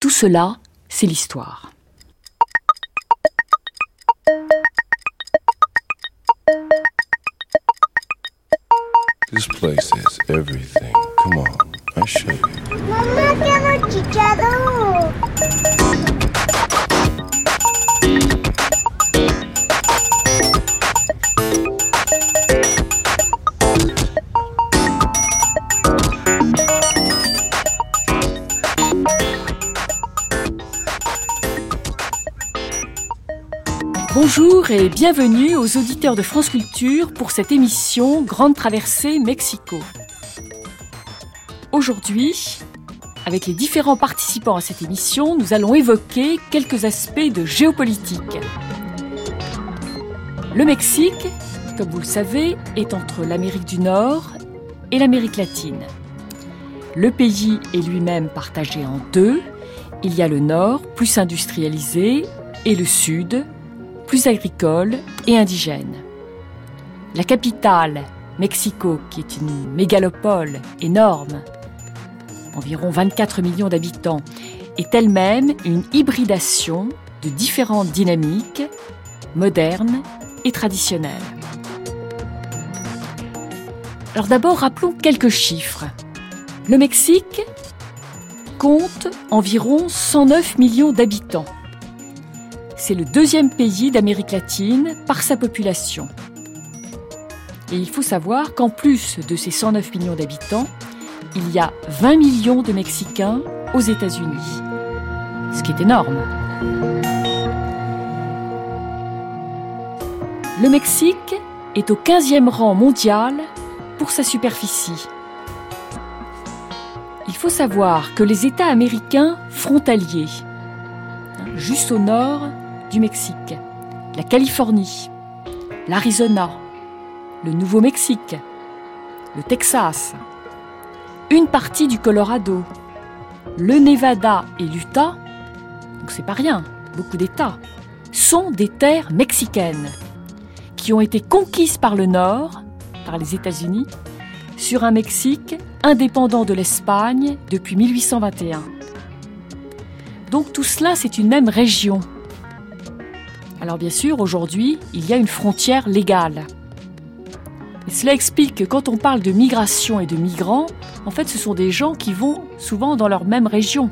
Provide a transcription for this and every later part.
Tout cela, c'est l'histoire. This place has everything. Come on, I show you. Mamá, Et bienvenue aux auditeurs de France Culture pour cette émission Grande Traversée Mexico. Aujourd'hui, avec les différents participants à cette émission, nous allons évoquer quelques aspects de géopolitique. Le Mexique, comme vous le savez, est entre l'Amérique du Nord et l'Amérique latine. Le pays est lui-même partagé en deux. Il y a le nord, plus industrialisé, et le sud, plus agricole et indigène. La capitale, Mexico, qui est une mégalopole énorme, environ 24 millions d'habitants, est elle-même une hybridation de différentes dynamiques modernes et traditionnelles. Alors d'abord, rappelons quelques chiffres. Le Mexique compte environ 109 millions d'habitants. C'est le deuxième pays d'Amérique latine par sa population. Et il faut savoir qu'en plus de ces 109 millions d'habitants, il y a 20 millions de Mexicains aux États-Unis. Ce qui est énorme. Le Mexique est au 15e rang mondial pour sa superficie. Il faut savoir que les États américains frontaliers, juste au nord du Mexique, la Californie, l'Arizona, le Nouveau-Mexique, le Texas, une partie du Colorado, le Nevada et l'Utah, donc c'est pas rien, beaucoup d'États, sont des terres mexicaines qui ont été conquises par le Nord, par les États-Unis, sur un Mexique indépendant de l'Espagne depuis 1821. Donc tout cela, c'est une même région. Alors bien sûr, aujourd'hui, il y a une frontière légale. Cela explique que quand on parle de migration et de migrants, en fait, ce sont des gens qui vont souvent dans leur même région.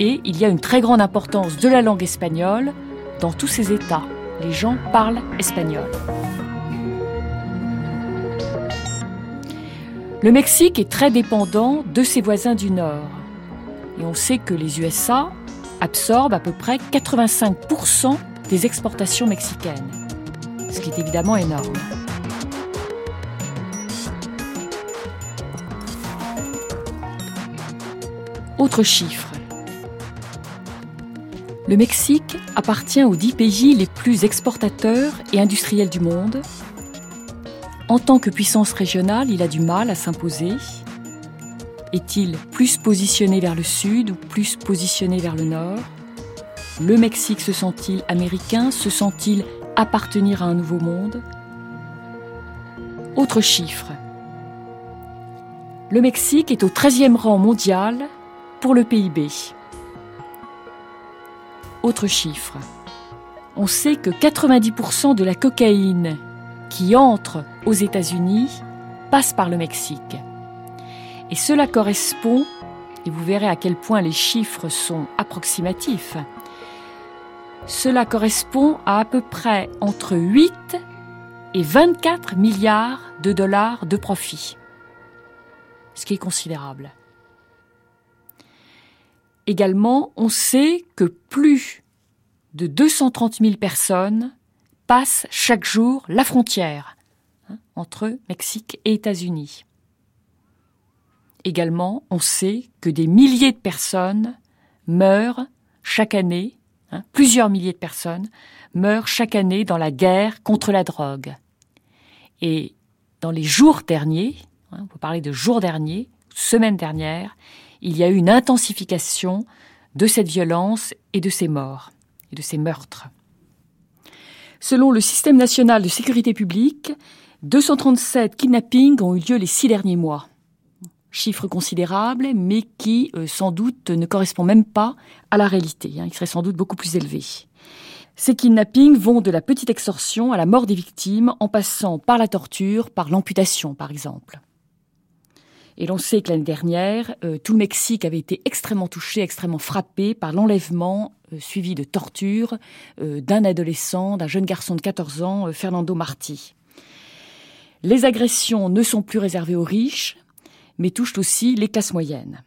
Et il y a une très grande importance de la langue espagnole dans tous ces États. Les gens parlent espagnol. Le Mexique est très dépendant de ses voisins du Nord. Et on sait que les USA absorbent à peu près 85% des exportations mexicaines, ce qui est évidemment énorme. Autre chiffre. Le Mexique appartient aux dix pays les plus exportateurs et industriels du monde. En tant que puissance régionale, il a du mal à s'imposer. Est-il plus positionné vers le sud ou plus positionné vers le nord? Le Mexique se sent-il américain? Se sent-il appartenir à un nouveau monde? Autre chiffre. Le Mexique est au 13e rang mondial pour le PIB. Autre chiffre. On sait que 90% de la cocaïne qui entre aux États-Unis passe par le Mexique. Et cela correspond, et vous verrez à quel point les chiffres sont approximatifs, cela correspond à à peu près entre 8 et 24 milliards de dollars de profit, ce qui est considérable. Également, on sait que plus de 230 000 personnes passent chaque jour la frontière hein, entre Mexique et États-Unis. Également, on sait que des milliers de personnes meurent chaque année, hein, plusieurs milliers de personnes meurent chaque année dans la guerre contre la drogue. Et dans les jours derniers, hein, on peut de jours derniers, semaines dernières, il y a eu une intensification de cette violence et de ces morts et de ces meurtres. Selon le système national de sécurité publique, 237 kidnappings ont eu lieu les six derniers mois. Chiffre considérable, mais qui euh, sans doute ne correspond même pas à la réalité. Hein. il serait sans doute beaucoup plus élevé. Ces kidnappings vont de la petite extorsion à la mort des victimes, en passant par la torture, par l'amputation par exemple. Et l'on sait que l'année dernière, euh, tout le Mexique avait été extrêmement touché, extrêmement frappé par l'enlèvement euh, suivi de torture d'un adolescent, d'un jeune garçon de 14 ans, Fernando Marti. Les agressions ne sont plus réservées aux riches, mais touchent aussi les classes moyennes.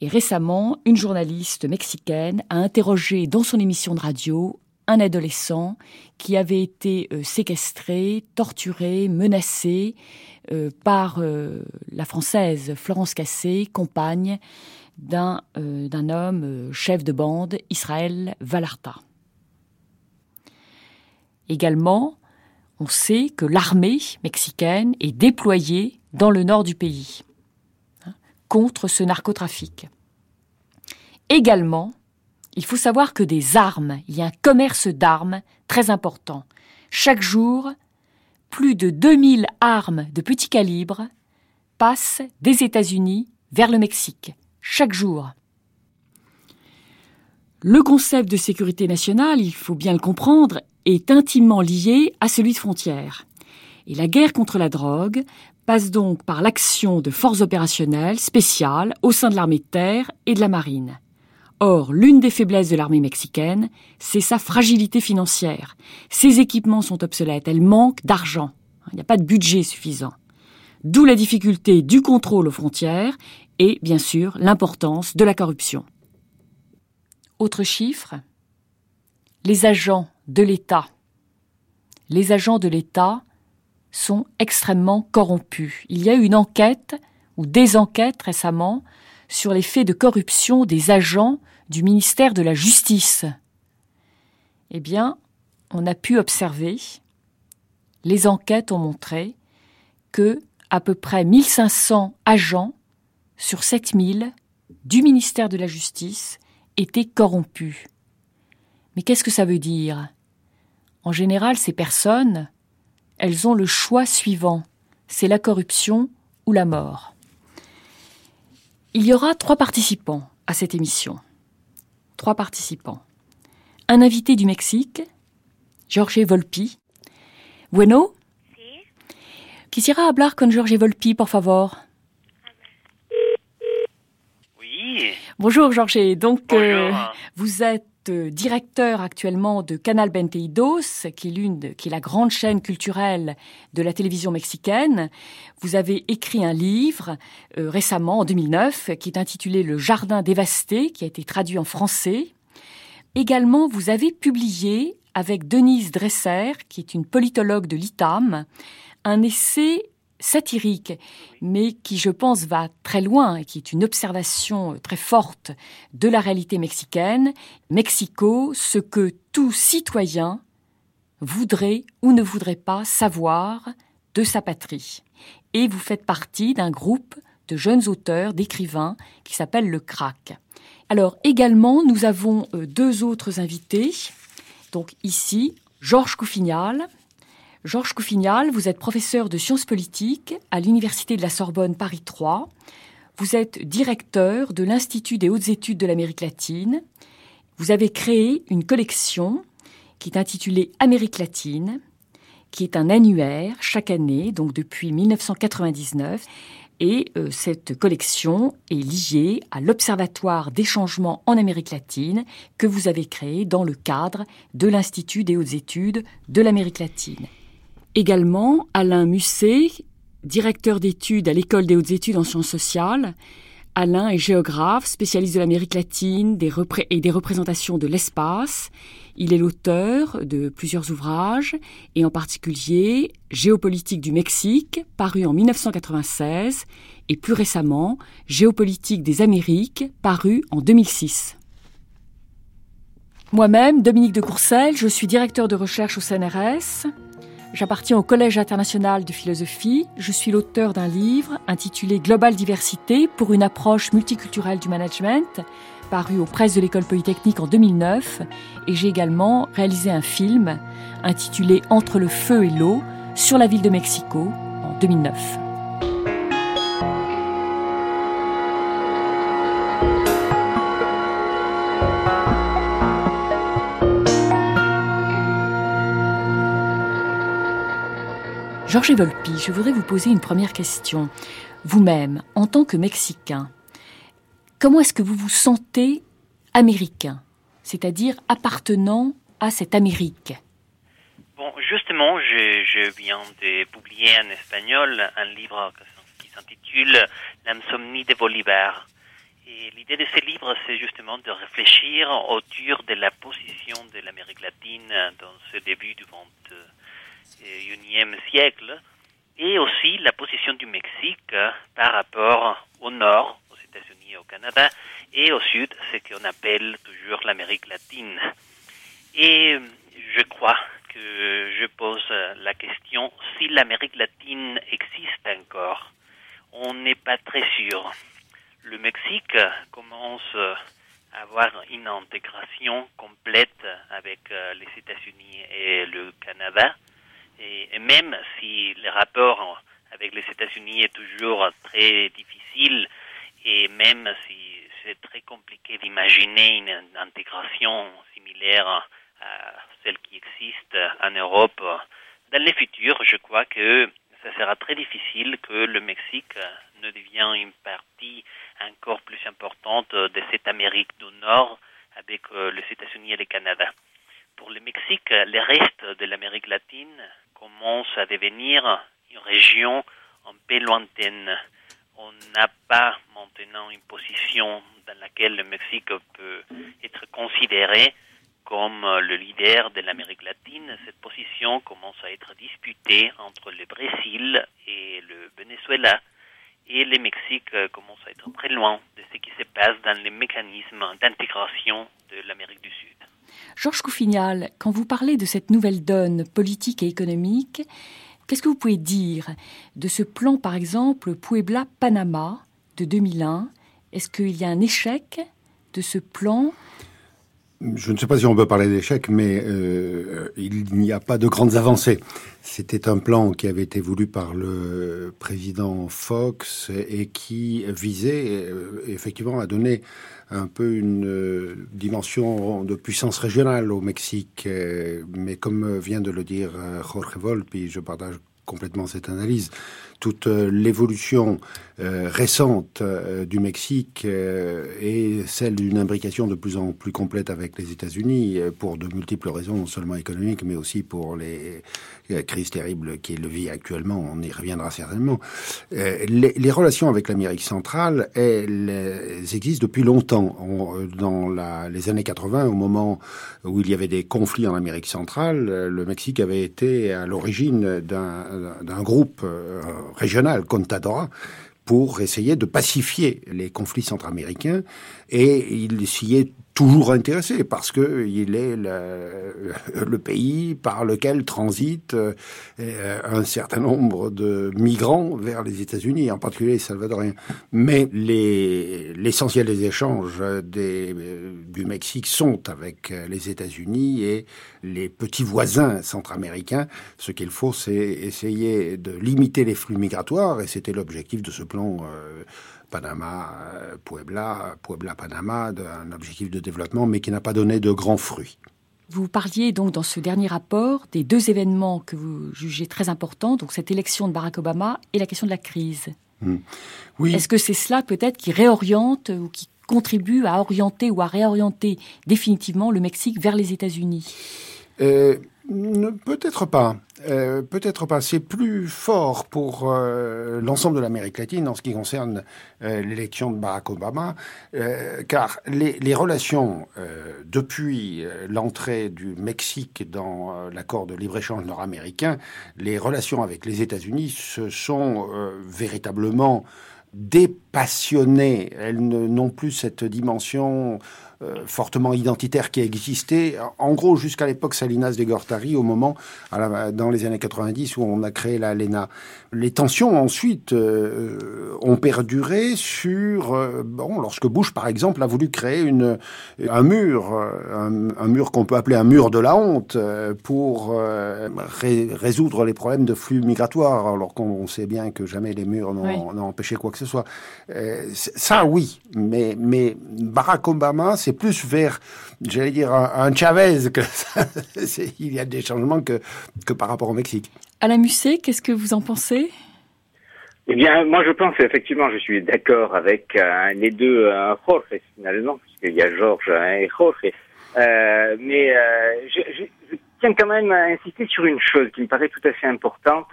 Et récemment, une journaliste mexicaine a interrogé dans son émission de radio un adolescent qui avait été euh, séquestré, torturé, menacé euh, par euh, la française Florence Cassé, compagne d'un homme chef de bande, Israël Valarta. Également, on sait que l'armée mexicaine est déployée dans le nord du pays contre ce narcotrafic. Également, il faut savoir que des armes, il y a un commerce d'armes très important. Chaque jour, plus de 2000 armes de petit calibre passent des États-Unis vers le Mexique. Chaque jour. Le concept de sécurité nationale, il faut bien le comprendre, est intimement lié à celui de frontières. Et la guerre contre la drogue passe donc par l'action de forces opérationnelles spéciales au sein de l'armée de terre et de la marine. Or, l'une des faiblesses de l'armée mexicaine, c'est sa fragilité financière. Ses équipements sont obsolètes, elle manque d'argent. Il n'y a pas de budget suffisant. D'où la difficulté du contrôle aux frontières et, bien sûr, l'importance de la corruption. Autre chiffre, les agents de l'État. Les agents de l'État sont extrêmement corrompus. Il y a eu une enquête ou des enquêtes récemment sur les faits de corruption des agents du ministère de la Justice. Eh bien, on a pu observer, les enquêtes ont montré que à peu près 1500 agents sur 7000 du ministère de la Justice étaient corrompus. Mais qu'est-ce que ça veut dire? En général, ces personnes, elles ont le choix suivant, c'est la corruption ou la mort. Il y aura trois participants à cette émission. Trois participants. Un invité du Mexique, Jorge Volpi. Bueno? Quisiera hablar con Jorge Volpi, por favor? Oui. Bonjour Jorge. Donc, Bonjour. euh, vous êtes directeur actuellement de Canal Benteidos, qui est l'une, qui est la grande chaîne culturelle de la télévision mexicaine. Vous avez écrit un livre euh, récemment, en 2009, qui est intitulé Le Jardin dévasté, qui a été traduit en français. Également, vous avez publié avec Denise Dresser, qui est une politologue de l'ITAM, un essai satirique, mais qui, je pense, va très loin et qui est une observation très forte de la réalité mexicaine. Mexico, ce que tout citoyen voudrait ou ne voudrait pas savoir de sa patrie. Et vous faites partie d'un groupe de jeunes auteurs, d'écrivains, qui s'appelle le CRAC. Alors également, nous avons euh, deux autres invités. Donc ici, Georges Couffignal. Georges Couffignal, vous êtes professeur de sciences politiques à l'Université de la Sorbonne Paris 3. Vous êtes directeur de l'Institut des hautes études de l'Amérique latine. Vous avez créé une collection qui est intitulée Amérique latine, qui est un annuaire chaque année, donc depuis 1999. Et euh, cette collection est liée à l'Observatoire des changements en Amérique latine que vous avez créé dans le cadre de l'Institut des hautes études de l'Amérique latine. Également, Alain Musset, directeur d'études à l'École des hautes études en sciences sociales. Alain est géographe, spécialiste de l'Amérique latine et des représentations de l'espace. Il est l'auteur de plusieurs ouvrages, et en particulier Géopolitique du Mexique, paru en 1996, et plus récemment Géopolitique des Amériques, paru en 2006. Moi-même, Dominique de Courcelles, je suis directeur de recherche au CNRS. J'appartiens au Collège international de philosophie. Je suis l'auteur d'un livre intitulé Global Diversité pour une approche multiculturelle du management, paru aux presses de l'École polytechnique en 2009. Et j'ai également réalisé un film intitulé Entre le feu et l'eau sur la ville de Mexico en 2009. Georges Volpi, je voudrais vous poser une première question. Vous-même, en tant que Mexicain, comment est-ce que vous vous sentez américain, c'est-à-dire appartenant à cette Amérique? Bon, justement, je, viens de publier en espagnol un livre qui s'intitule L'insomnie de Bolivar. Et l'idée de ce livre, c'est justement de réfléchir autour de la position de l'Amérique latine dans ce début du XXIe siècle et aussi la position du Mexique par rapport au nord, aux États-Unis et au Canada, et au sud, ce qu'on appelle toujours l'Amérique latine. Et je crois que je pose la question si l'Amérique latine existe encore. On n'est pas très sûr. Le Mexique commence à avoir une intégration complète avec euh, les États-Unis et le Canada. Et, même si le rapport avec les États-Unis est toujours très difficile, et même si c'est très compliqué d'imaginer une intégration similaire à celle qui existe en Europe, dans le futur, je crois que ça sera très difficile que le Mexique ne devienne une partie encore plus importante de cette Amérique du Nord avec euh, les États-Unis et le Canada. Pour le Mexique, le reste de l'Amérique latine commence à devenir une région un peu lointaine. On n'a pas maintenant une position dans laquelle le Mexique peut être considéré comme le leader de l'Amérique latine. Cette position commence à être disputée entre le Brésil et le Venezuela. Et le Mexique commence à être très loin de ce qui se passe dans les mécanismes d'intégration de l'Amérique du Sud. Georges Couffignal, quand vous parlez de cette nouvelle donne politique et économique, qu'est-ce que vous pouvez dire de ce plan, par exemple, Puebla-Panama de 2001 Est-ce qu'il y a un échec de ce plan je ne sais pas si on peut parler d'échec, mais euh, il n'y a pas de grandes avancées. C'était un plan qui avait été voulu par le président Fox et qui visait euh, effectivement à donner un peu une euh, dimension de puissance régionale au Mexique. mais comme vient de le dire Jorge Volpi, je partage complètement cette analyse toute euh, l'évolution euh, récente euh, du Mexique et celle d'une imbrication de plus en plus complète avec les États-Unis pour de multiples raisons, non seulement économiques, mais aussi pour les crises terribles qu'il vit actuellement. On y reviendra certainement. Les, relations avec l'Amérique centrale, elles, existent depuis longtemps. dans les années 80, au moment où il y avait des conflits en Amérique centrale, le Mexique avait été à l'origine d'un groupe régional Contadora pour essayer de pacifier les conflits centra-américains. Et il s'y est toujours intéressé parce que il est le, pays par lequel transitent euh, un certain nombre de migrants vers les États-Unis, en particulier les Salvadoriens. Mais l'essentiel des échanges des, du Mexique sont avec les États-Unis et les petits voisins centra-américains. Ce qu'il faut, c'est essayer de limiter les flux migratoires et c'était l'objectif de ce plan. Euh, Panama, euh, Puebla, Puebla-Panama, un objectif de développement, mais qui n'a pas donné de grands fruits. Vous parliez donc dans ce dernier rapport des deux événements que vous jugez très importants, donc cette élection de Barack Obama et la question de la crise. Hmm. Oui. Est-ce que c'est cela peut-être qui réoriente ou qui contribue à orienter ou à réorienter définitivement le Mexique vers les États-Unis? Euh, Peut-être pas. Euh, peut-être pas. C'est plus fort pour euh, l'ensemble de l'Amérique latine en ce qui concerne euh, l'élection de Barack Obama, car les, les relations depuis l'entrée du Mexique dans l'accord de libre-échange nord-américain, les relations avec les États-Unis se sont véritablement dépassionnées. Elles n'ont plus cette dimension euh, fortement identitaire qui existait, en gros jusqu'à l'époque Salinas de Gortari, au moment, dans les années 90, où on a créé la LENA. Les tensions ensuite euh, ont perduré sur, euh, bon, lorsque Bush, par exemple, a voulu créer une, un mur, un, mur qu'on peut appeler un mur de la honte, pour résoudre les problèmes de flux migratoires, alors qu'on sait bien que jamais les murs n'ont empêché quoi que ce soit. ça, oui, mais, mais Barack Obama, c'est c'est plus vers, j'allais dire, un, Chavez que il y a des changements que, que par rapport au Mexique. Alain Musset, qu'est-ce que vous en pensez? Eh bien, moi, je pense effectivement, je suis d'accord avec euh, les deux euh, Jorge finalement, puisqu'il y a Georges et Jorge. Euh, mais euh, je, je, je, tiens quand même à insister sur une chose qui me paraît tout à fait importante.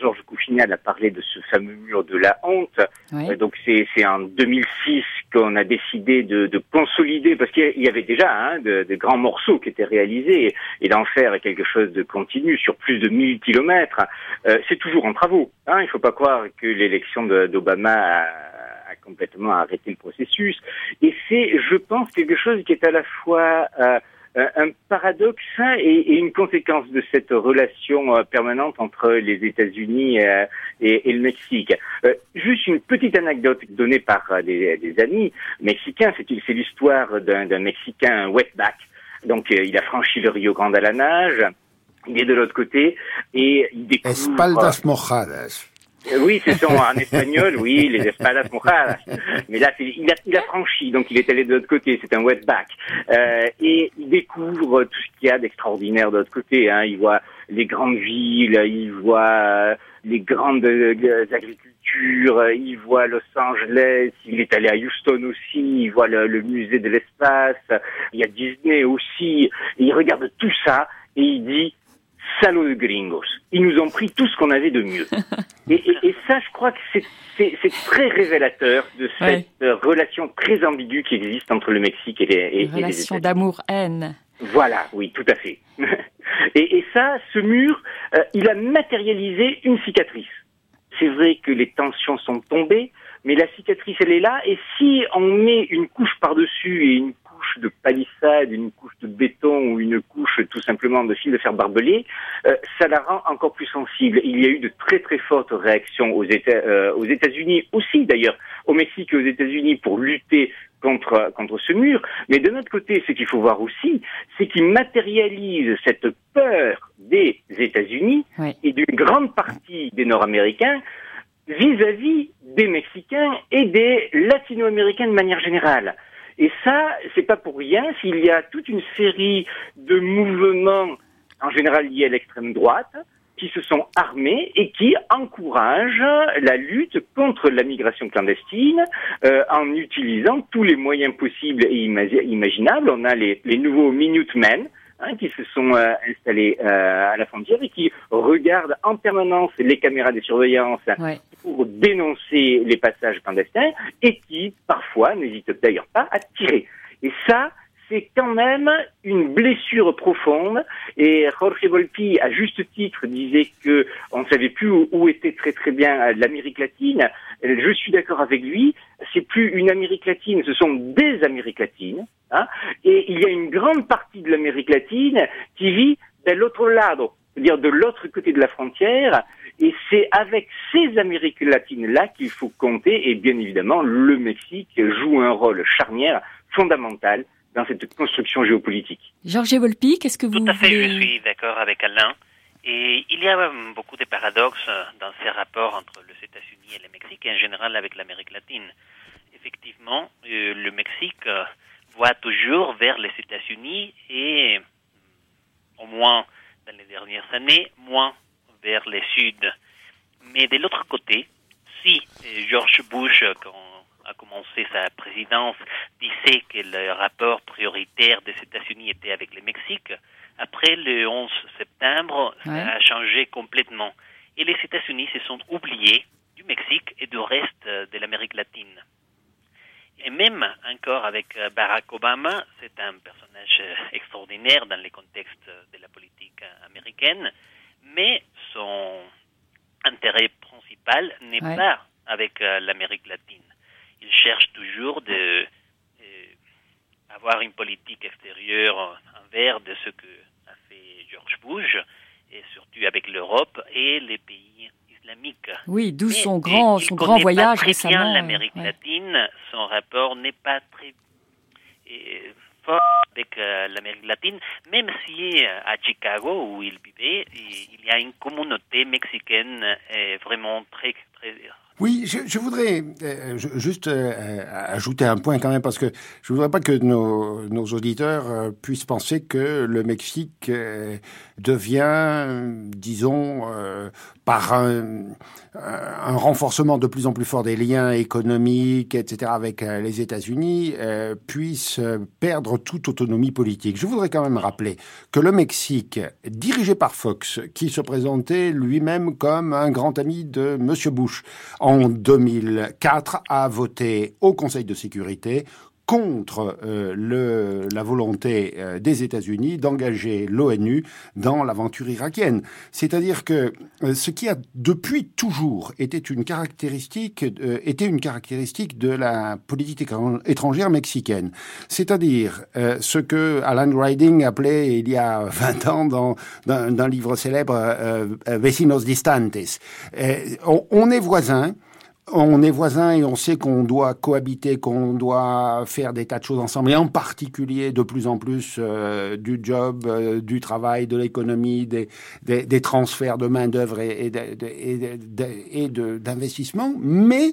Georges Couffinal a parlé de ce fameux mur de la honte. Oui. donc c'est en 2006 qu'on a décidé de, de consolider, parce qu'il y avait déjà hein, de, de, grands morceaux qui étaient réalisés, et, et d'en faire quelque chose de continu sur plus de 1000 kilomètres. Euh, c'est toujours en travaux. Hein, il ne faut pas croire que l'élection d'Obama a a complètement arrêté le processus. Et c'est, je pense, quelque chose qui est à la fois euh, un paradoxe et, une conséquence de cette relation euh, permanente entre les États-Unis euh, et, le Mexique. Euh, juste une petite anecdote donnée par des, des amis mexicains, c'est l'histoire d'un Mexicain wetback. Donc il a franchi le Rio Grande à la nage, il est de l'autre côté et il découvre... Espaldas mojadas. Oui, c'est ça, en espagnol, oui, les espadas mojadas. Mais là, il a, il a franchi, donc il est allé de l'autre côté, c'est un wetback. Euh, et il découvre tout ce qu'il y a d'extraordinaire de l'autre côté. Hein. Il voit les grandes villes, il voit euh, les grandes euh, agricultures, il voit Los Angeles, il est allé à Houston aussi, il voit le, le musée de l'espace, il y a Disney aussi. il regarde tout ça et il dit salauds de gringos. Ils nous ont pris tout ce qu'on avait de mieux. Et, et, et, ça, je crois que c'est très révélateur de cette ouais. relation très ambiguë qui existe entre le Mexique et les, et, Une relation d'amour-haine. Voilà, oui, tout à fait. et, ça, ce mur, euh, il a matérialisé une cicatrice. C'est vrai que les tensions sont tombées, mais la cicatrice, elle est là, et si on met une couche par-dessus et une couche de palissade, une couche de béton ou une couche tout simplement de fil de fer barbelé, euh, ça la rend encore plus sensible. Il y a eu de très très fortes réactions aux États, euh, aux États-Unis aussi d'ailleurs, au Mexique et aux États-Unis pour lutter contre contre ce mur. Mais de notre côté, ce qu'il faut voir aussi, c'est qu'il matérialise cette peur des États-Unis oui. et d'une grande partie des Nord-Américains vis-à-vis des Mexicains et des Latino-Américains de manière générale. Et ça, c'est pas pour rien s'il y a toute une série de mouvements, en général liés à l'extrême droite, qui se sont armés et qui encouragent la lutte contre la migration clandestine euh, en utilisant tous les moyens possibles et imaginables. On a les, les nouveaux Minutemen, Hein, qui se sont euh, installés euh, à la frontière et qui regardent en permanence les caméras de surveillance ouais. pour dénoncer les passages clandestins et qui, parfois, n'hésitent d'ailleurs pas à tirer. Et ça, c'est quand même une blessure profonde. Et Jorge Volpi, à juste titre, disait que on ne savait plus où, était très très bien l'Amérique latine. Je suis d'accord avec lui. C'est plus une Amérique latine, ce sont des Amériques latines. Hein et il y a une grande partie de l'Amérique latine qui vit de l'autre lado, c'est-à-dire de l'autre côté de la frontière. Et c'est avec ces Amériques latines-là qu'il faut compter. Et bien évidemment, le Mexique joue un rôle charnière, fondamental dans cette construction géopolitique. Georges Volpi, qu'est-ce que vous Tout à fait, voulez... je suis d'accord avec Alain. Et il y a beaucoup de paradoxes dans ces rapports entre les États-Unis et le Mexique, et en général avec l'Amérique latine. Effectivement, euh, le Mexique euh, voit toujours vers les États-Unis et, au moins dans les dernières années, moins vers le Sud. Mais de l'autre côté, si euh, George Bush, quand a commencé sa présidence, disait que le rapport prioritaire des États-Unis était avec le Mexique, après le 11 septembre, Ouais. ça a changé complètement. Et les États-Unis se sont oubliés du Mexique et du reste euh, de l'Amérique latine. Et même encore avec euh, Barack Obama, c'est un personnage euh, extraordinaire dans le contexte de la politique américaine, mais son intérêt principal n'est Ouais. pas avec euh, l'Amérique latine. Il cherche toujours de avoir une politique extérieure envers de ce que a fait George Bush, et surtout avec l'Europe et les pays Oui, d'où son grand, son grand pas voyage très récemment. bien euh, l'Amérique ouais. latine, son rapport n'est pas très euh, fort avec euh, l'Amérique latine, même si à Chicago où il vivait, il il y a une communauté mexicaine vraiment très très Oui, je, voudrais euh, juste euh, ajouter un point quand même, parce que je voudrais pas que nos, auditeurs euh, puissent penser que le Mexique euh, devient, euh, disons, euh, par un, un renforcement de plus en plus fort des liens économiques, etc., avec euh, les États-Unis, euh, puisse euh, perdre toute autonomie politique. Je voudrais quand même rappeler que le Mexique, dirigé par Fox, qui se présentait lui-même comme un grand ami de Monsieur Bush, en 2004 a voté au Conseil de sécurité contre euh, le, la volonté euh, des États-Unis d'engager l'ONU dans l'aventure irakienne. C'est-à-dire que euh, ce qui a depuis toujours été une caractéristique, euh, était une caractéristique de la politique étran- étrangère mexicaine. C'est-à-dire euh, ce que Alan Riding appelait il y a 20 ans dans dans- d'un livre célèbre euh, Vecinos Distantes. On, on est voisins. On est voisins et on sait qu'on doit cohabiter, qu'on doit faire des tas de choses ensemble, et en particulier de plus en plus euh, du job, euh, du travail, de l'économie, des, transferts de main d'œuvre et, et d'investissement. Mais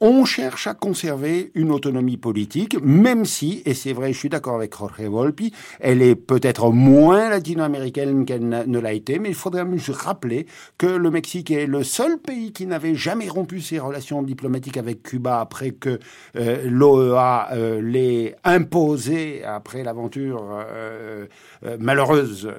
on cherche à conserver une autonomie politique, même si, et c'est vrai, je suis d'accord avec Jorge Volpi, elle est peut-être moins latino-américaine qu'elle ne l'a été, mais il faudrait même rappeler que le Mexique est le seul pays qui n'avait jamais rompu ses relations diplomatiques avec Cuba après que euh, l'OEA euh, l'ait imposé après l'aventure euh, euh, malheureuse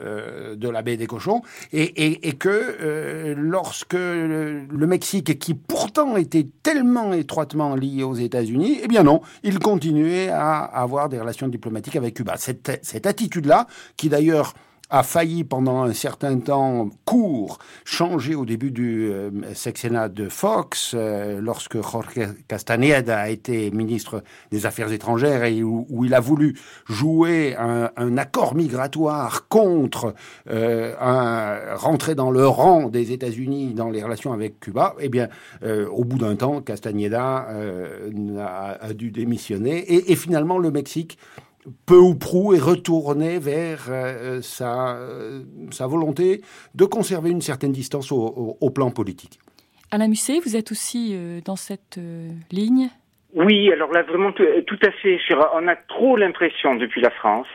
de la baie des cochons, et, que lorsque le, le Mexique, qui pourtant était tellement étroitement lié aux États-Unis, eh bien non, il continuait à avoir des relations diplomatiques avec Cuba. Cette, cette attitude-là, qui d'ailleurs a failli pendant un certain temps court changer au début du euh, sexennat de Fox, euh, lorsque Jorge Castaneda a été ministre des Affaires étrangères et où, il a voulu jouer un, accord migratoire contre euh, un, rentrer dans le rang des États-Unis dans les relations avec Cuba, eh bien, euh, au bout d'un temps, Castaneda a, a dû démissionner et, et finalement le Mexique peu ou prou est retourné vers euh, sa, euh, sa volonté de conserver une certaine distance au, au, au plan politique. Alain Musset, vous êtes aussi euh, dans cette euh, ligne? Oui, alors là vraiment tout, tout à fait. On a trop l'impression depuis la France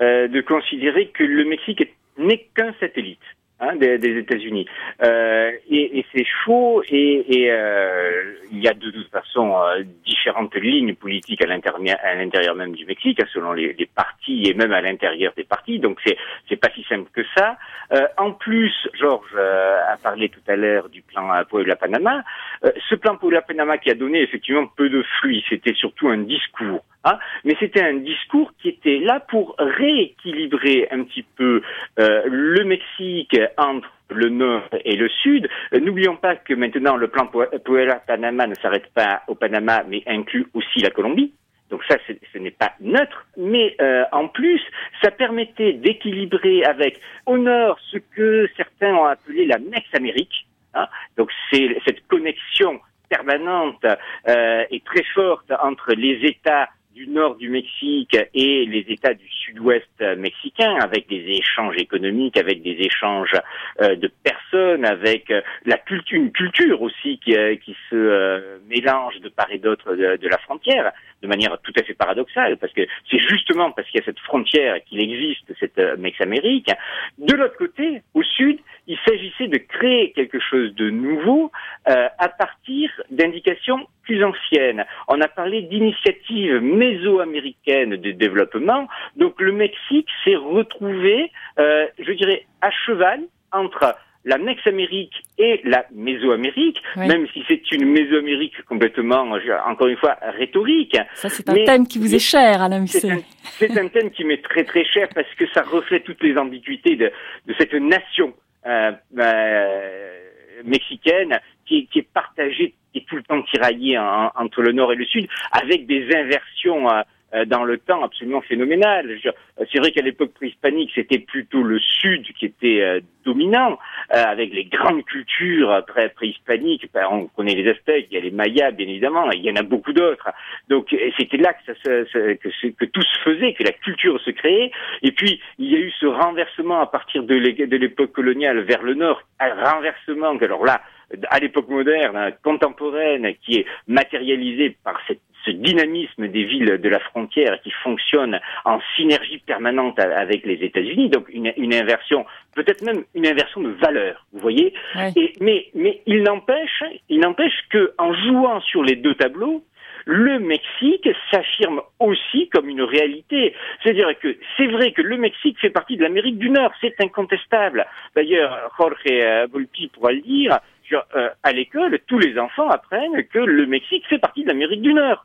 euh, de considérer que le Mexique est- n'est qu'un satellite. Hein, des, des États-Unis. Euh, et, et c'est chaud et, et euh, il y a de toute façon euh, différentes lignes politiques à l'intérieur même du Mexique hein, selon les, les partis et même à l'intérieur des partis. Donc c'est c'est pas si simple que ça. Euh, en plus Georges euh, a parlé tout à l'heure du plan euh, Puebla Panama euh, ce plan Puebla Panama qui a donné effectivement peu de fruits c'était surtout un discours hein, mais c'était un discours qui était là pour rééquilibrer un petit peu euh, le Mexique entre le nord et le sud. Euh, N'oublions pas que maintenant le plan Pu- Puebla Panama ne s'arrête pas au Panama, mais inclut aussi la Colombie. Donc ça, ce n'est pas neutre, mais euh, en plus, ça permettait d'équilibrer avec au nord ce que certains ont appelé la Mex-Amérique. hein. Donc c'est cette connexion permanente euh, et très forte entre les États du nord du Mexique et les États du sud-ouest mexicain, avec des échanges économiques, avec des échanges euh, de personnes, avec euh, la culture, une culture aussi qui, euh, se mélange de part et d'autre de la frontière, de manière tout à fait paradoxale, parce que c'est justement parce qu'il y a cette frontière qu'il existe cette euh, Mex-Amérique. De l'autre côté, au sud, il s'agissait de créer quelque chose de nouveau euh, à partir d'indications plus anciennes. On a parlé d'initiatives mésoaméricaines de développement. Donc le Mexique s'est retrouvé, euh, je dirais, à cheval entre la Mex-Amérique et la Mésoamérique, Oui. même si c'est une Mésoamérique complètement, encore une fois, rhétorique. Ça, c'est un Mais- thème qui vous est cher, Alain C'est Musset. un, c'est un thème qui m'est très très cher parce que ça reflète toutes les ambiguïtés de, de cette nation euh, euh, mexicaine qui, qui est partagée et tout le temps tiraillée en- entre le nord et le sud avec des inversions euh, dans le temps absolument dire, euh, C'est vrai qu'à l'époque préhispanique, c'était plutôt le sud qui était euh, dominant, euh, avec les grandes cultures euh, pré- préhispaniques. Ben, on connaît les Aztèques, il y a les Mayas, bien évidemment, il y en a beaucoup d'autres. Donc c'était là que, ça, que, que tout se faisait, que la culture se créait. Et puis il y a eu ce renversement à partir de l'é- de l'époque coloniale vers le nord, un renversement. Alors là, à l'époque moderne, hein, contemporaine, qui est matérialisée par cette ce dynamisme des villes de la frontière qui fonctionne en synergie permanente avec les États-Unis, donc une, une inversion, peut-être même une inversion de valeur, vous voyez. Et, mais, mais il n'empêche, il n'empêche que en jouant sur les deux tableaux, le Mexique s'affirme aussi comme une réalité. C'est-à-dire que c'est vrai que le Mexique fait partie de l'Amérique du Nord, c'est incontestable. D'ailleurs, Jorge euh, Volpi pourra le dire, euh, à l'école, tous les enfants apprennent que le Mexique fait partie de l'Amérique du Nord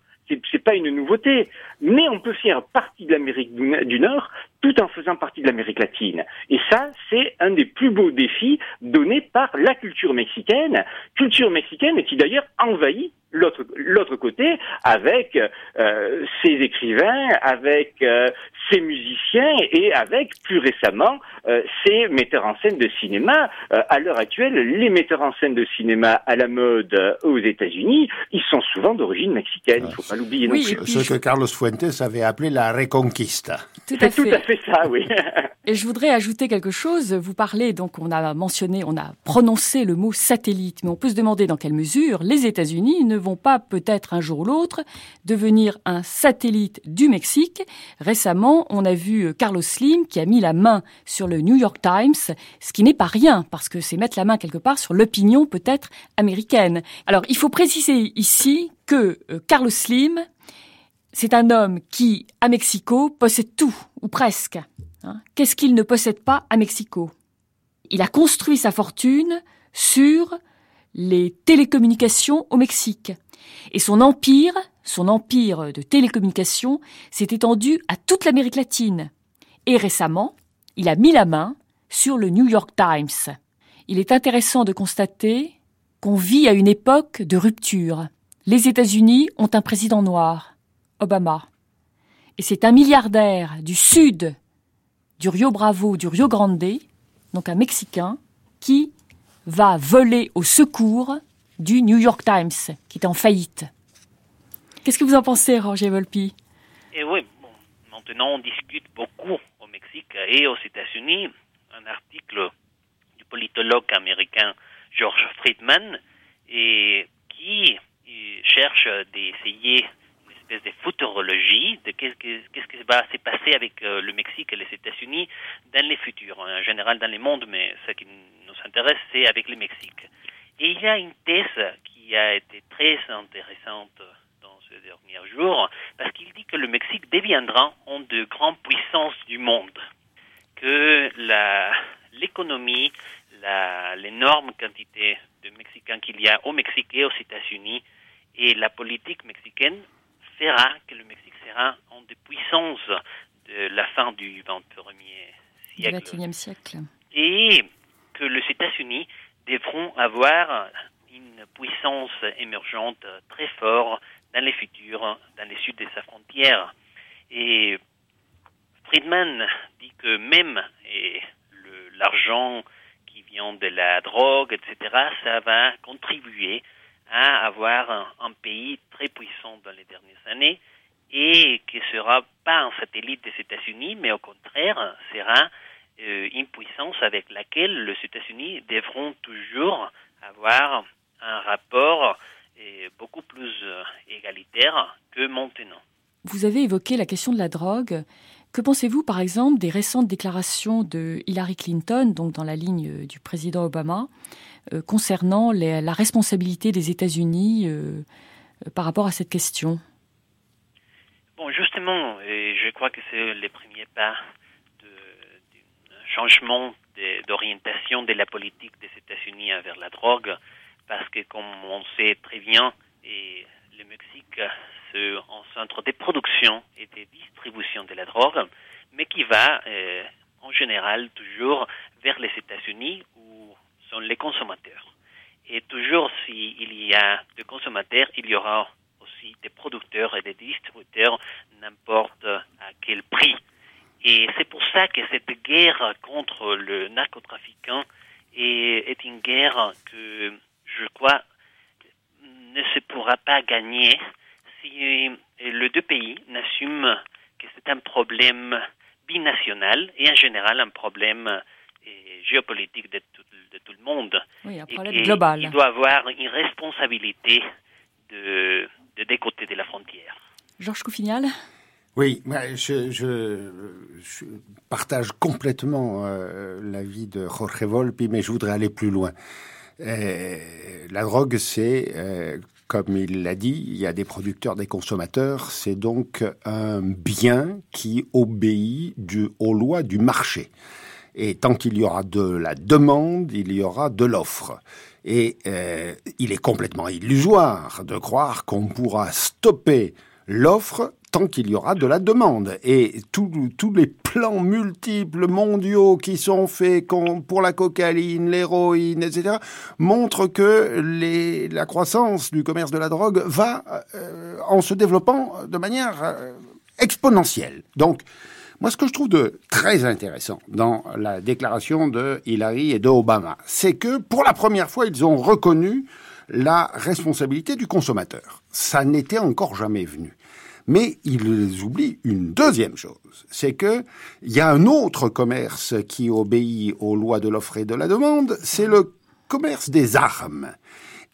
c'est pas une nouveauté, mais on peut faire partie de l'Amérique du Nord tout en faisant partie de l'Amérique latine. Et ça, c'est un des plus beaux défis donnés par la culture mexicaine, culture mexicaine qui d'ailleurs envahit l'autre l'autre côté avec euh, ses écrivains, avec euh, ses musiciens et avec plus récemment euh, ses metteurs en scène de cinéma. Euh, à l'heure actuelle, les metteurs en scène de cinéma à la mode euh, aux États-Unis, ils sont souvent d'origine mexicaine. Il faut pas l'oublier. Oui, ce que Carlos Fuentes avait appelé la reconquista. Tout à fait. Tout à fait et je voudrais ajouter quelque chose. Vous parlez donc, on a mentionné, on a prononcé le mot satellite, mais on peut se demander dans quelle mesure les États-Unis ne vont pas peut-être un jour ou l'autre devenir un satellite du Mexique. Récemment, on a vu Carlos Slim qui a mis la main sur le New York Times, ce qui n'est pas rien parce que c'est mettre la main quelque part sur l'opinion peut-être américaine. Alors, il faut préciser ici que euh, Carlos Slim, c'est un homme qui, à Mexico, possède tout, ou presque. Hein. Qu'est-ce qu'il ne possède pas à Mexico? Il a construit sa fortune sur les télécommunications au Mexique. Et son empire, son empire de télécommunications, s'est étendu à toute l'Amérique latine. Et récemment, il a mis la main sur le New York Times. Il est intéressant de constater qu'on vit à une époque de rupture. Les États-Unis ont un président noir, Obama. Et c'est un milliardaire du sud du Rio Bravo, du Rio Grande, donc un Mexicain, qui va voler au secours du New York Times, qui est en faillite. Qu'est-ce que vous en pensez, Roger Volpi? Eh oui, maintenant on discute beaucoup au Mexique et aux États-Unis. Un article du politologue américain George Friedman et qui cherche d'essayer espèce de futurologie de qu'est-ce qui va se passer avec euh, le Mexique et les États-Unis dans les futurs, en général dans le monde, mais ce qui nous intéresse, c'est avec le Mexique. Et il y a une thèse qui a été très intéressante dans ce dernier jour, parce qu'il dit que le Mexique deviendra une de grandes puissances du monde, que l'économie, l'énorme quantité de Mexicains qu'il y a au Mexique et aux États-Unis, et la politique mexicaine fera que le Mexique sera une des puissances de la fin du 21e siècle. Du 21e siècle. Et que les États-Unis devront avoir une puissance émergente très forte dans les futurs, dans les sud de sa frontière. Et Friedman dit que même l'argent qui vient de la drogue, etc., ça va contribuer à avoir un, pays très puissant dans les dernières années et qui sera pas un satellite des États-Unis, mais au contraire sera euh, une puissance avec laquelle les États-Unis devront toujours avoir un rapport euh, beaucoup plus euh, égalitaire que maintenant. Vous avez évoqué la question de la drogue. Que pensez-vous, par exemple, des récentes déclarations de Hillary Clinton, donc dans la ligne du président Obama, concernant la responsabilité des États-Unis par rapport à cette question. Bon, justement, je crois que c'est les premiers pas changement d'orientation de, la politique des États-Unis envers la drogue, parce que comme on sait très bien, et le Mexique c'est un centre de production et de distribution de la drogue, mais qui va euh, en général toujours vers les États-Unis sont les consommateurs. Et toujours s'il y a des consommateurs, il y aura aussi des producteurs et des distributeurs, n'importe à quel prix. Et c'est pour ça que cette guerre contre le narcotrafiquant est, est une guerre que je crois ne se pourra pas gagner si les deux pays n'assument que c'est un problème binational et en général un problème géopolitique de tout, de tout le monde. Oui, un Et problème qu'il- global. Il doit avoir une responsabilité de, de des côtés de la frontière. Georges Coufignal Oui, je, je, je partage complètement euh, l'avis de Jorge Volpi, mais je voudrais aller plus loin. Euh, la drogue, c'est, euh, comme il l'a dit, il y a des producteurs, des consommateurs, c'est donc un bien qui obéit du, aux lois du marché. Et tant qu'il y aura de la demande, il y aura de l'offre. Et euh, il est complètement illusoire de croire qu'on pourra stopper l'offre tant qu'il y aura de la demande. Et tous les plans multiples mondiaux qui sont faits pour la cocaïne, l'héroïne, etc., montrent que la croissance du commerce de la drogue va euh, en se développant de manière euh, exponentielle. Donc, moi, ce que je trouve de très intéressant dans la déclaration de Hillary et de Obama, c'est que pour la première fois, ils ont reconnu la responsabilité du consommateur. Ça n'était encore jamais venu. Mais ils oublient une deuxième chose, c'est que il y a un autre commerce qui obéit aux lois de l'offre et de la demande, c'est le commerce des armes.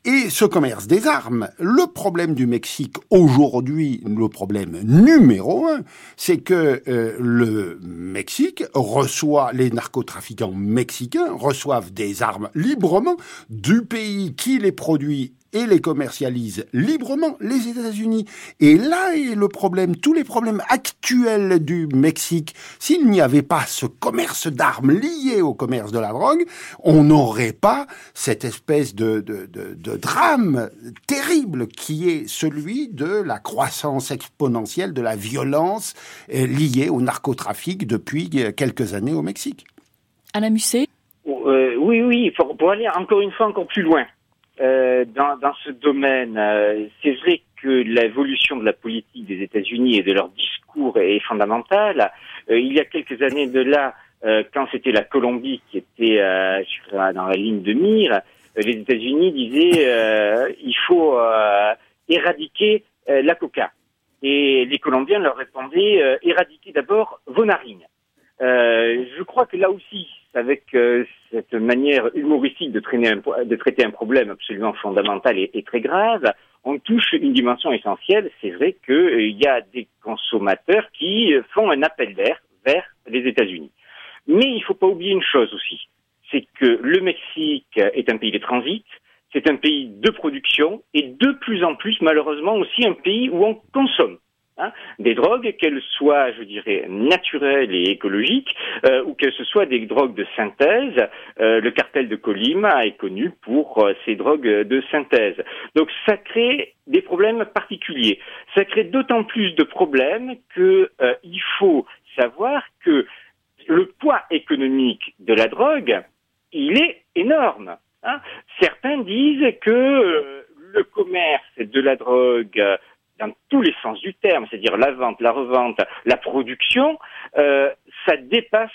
Et ce commerce des armes, le problème du Mexique aujourd'hui, le problème numéro un, c'est que euh, le Mexique reçoit, les narcotrafiquants mexicains reçoivent des armes librement du pays qui les produit et les commercialise librement, les États-Unis. Et là est le problème, tous les problèmes actuels du Mexique. S'il n'y avait pas ce commerce d'armes lié au commerce de la drogue, on n'aurait pas cette espèce de, de, de, de drame terrible qui est celui de la croissance exponentielle de la violence euh, liée au narcotrafic depuis euh, quelques années au Mexique. Alain Musset? Euh, oui, oui, pour, pour aller encore une fois encore plus loin euh, dans, dans ce domaine, euh, c'est vrai que l'évolution de la politique des États-Unis et de leur discours est fondamentale. Euh, il y a quelques années de là, euh, quand c'était la Colombie qui était euh, dans la ligne de mire, les États-Unis disaient il faut éradiquer la coca. Et les Colombiens leur répondaient éradiquez d'abord vos narines. Je crois que là aussi, avec euh, cette manière humoristique de, traîner un, de traiter un problème absolument fondamental et, très grave, on touche une dimension essentielle. C'est vrai qu'il y a des consommateurs qui euh, font un appel d'air vers les États-Unis. Mais il ne faut pas oublier une chose aussi, c'est que le Mexique est un pays de transit, c'est un pays de production et de plus en plus, malheureusement, aussi un pays où on consomme. Hein, des drogues, qu'elles soient, je dirais, naturelles et écologiques, euh, ou qu'elles ce soient des drogues de synthèse. Euh, le cartel de Colima est connu pour euh, ces drogues de synthèse. Donc ça crée des problèmes particuliers. Ça crée d'autant plus de problèmes que euh, faut savoir que le poids économique de la drogue, il est énorme. hein. Certains disent que le commerce de la drogue dans tous les sens du terme, c'est-à-dire la vente, la revente, la production, euh, ça dépasse,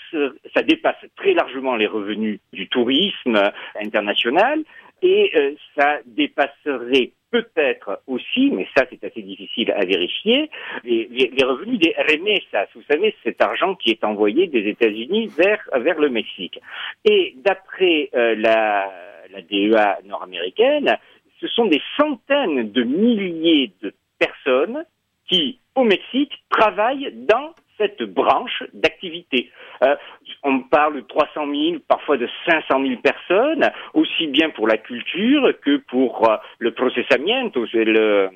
ça dépasse très largement les revenus du tourisme international et euh, ça dépasserait peut-être aussi, mais ça c'est assez difficile à vérifier, les, les- revenus des remessas. Vous savez, cet argent qui est envoyé des États-Unis vers vers le Mexique. Et d'après euh, la, la DEA nord-américaine, ce sont des centaines de milliers de personnes qui, au Mexique, travaillent dans cette branche d'activité. Euh, on parle de 300 000, parfois de 500 000 personnes, aussi bien pour la culture que pour euh, le processamiento, c'est le,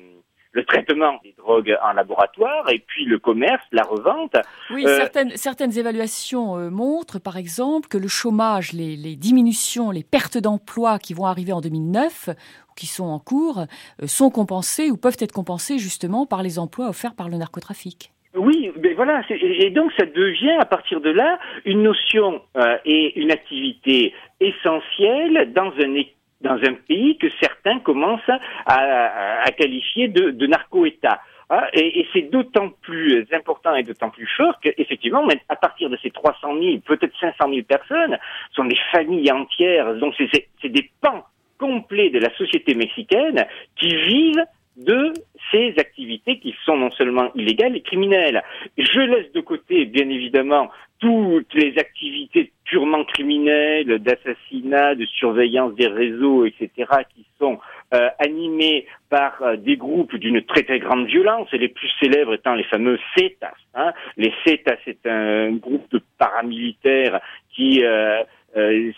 le traitement des drogues en laboratoire, et puis le commerce, la revente. Oui, Euh, certaines, certaines évaluations euh, montrent, par exemple, que le chômage, les, les diminutions, les pertes d'emplois qui vont arriver en 2009 ou qui sont en cours, euh, sont compensées ou peuvent être compensées justement par les emplois offerts par le narcotrafic. Oui, mais voilà, et donc ça devient à partir de là une notion euh, et une activité essentielle dans un dans un pays que certains commencent à, qualifier de, de narco-État. Ah, et c'est d'autant plus important et d'autant plus fort qu'effectivement, à partir de ces 300 000, peut-être 500 000 personnes, sont des familles entières, donc c'est des pans complets de la société mexicaine qui vivent de ces activités qui sont non seulement illégales et criminelles. Je laisse de côté, bien évidemment, toutes les activités purement criminels, d'assassinats, de surveillance des réseaux, etc., qui sont euh, animés par euh, des groupes d'une très très grande violence, et les plus célèbres étant les fameux CETAS. Hein. Les CETAS, c'est un groupe de paramilitaires qui euh,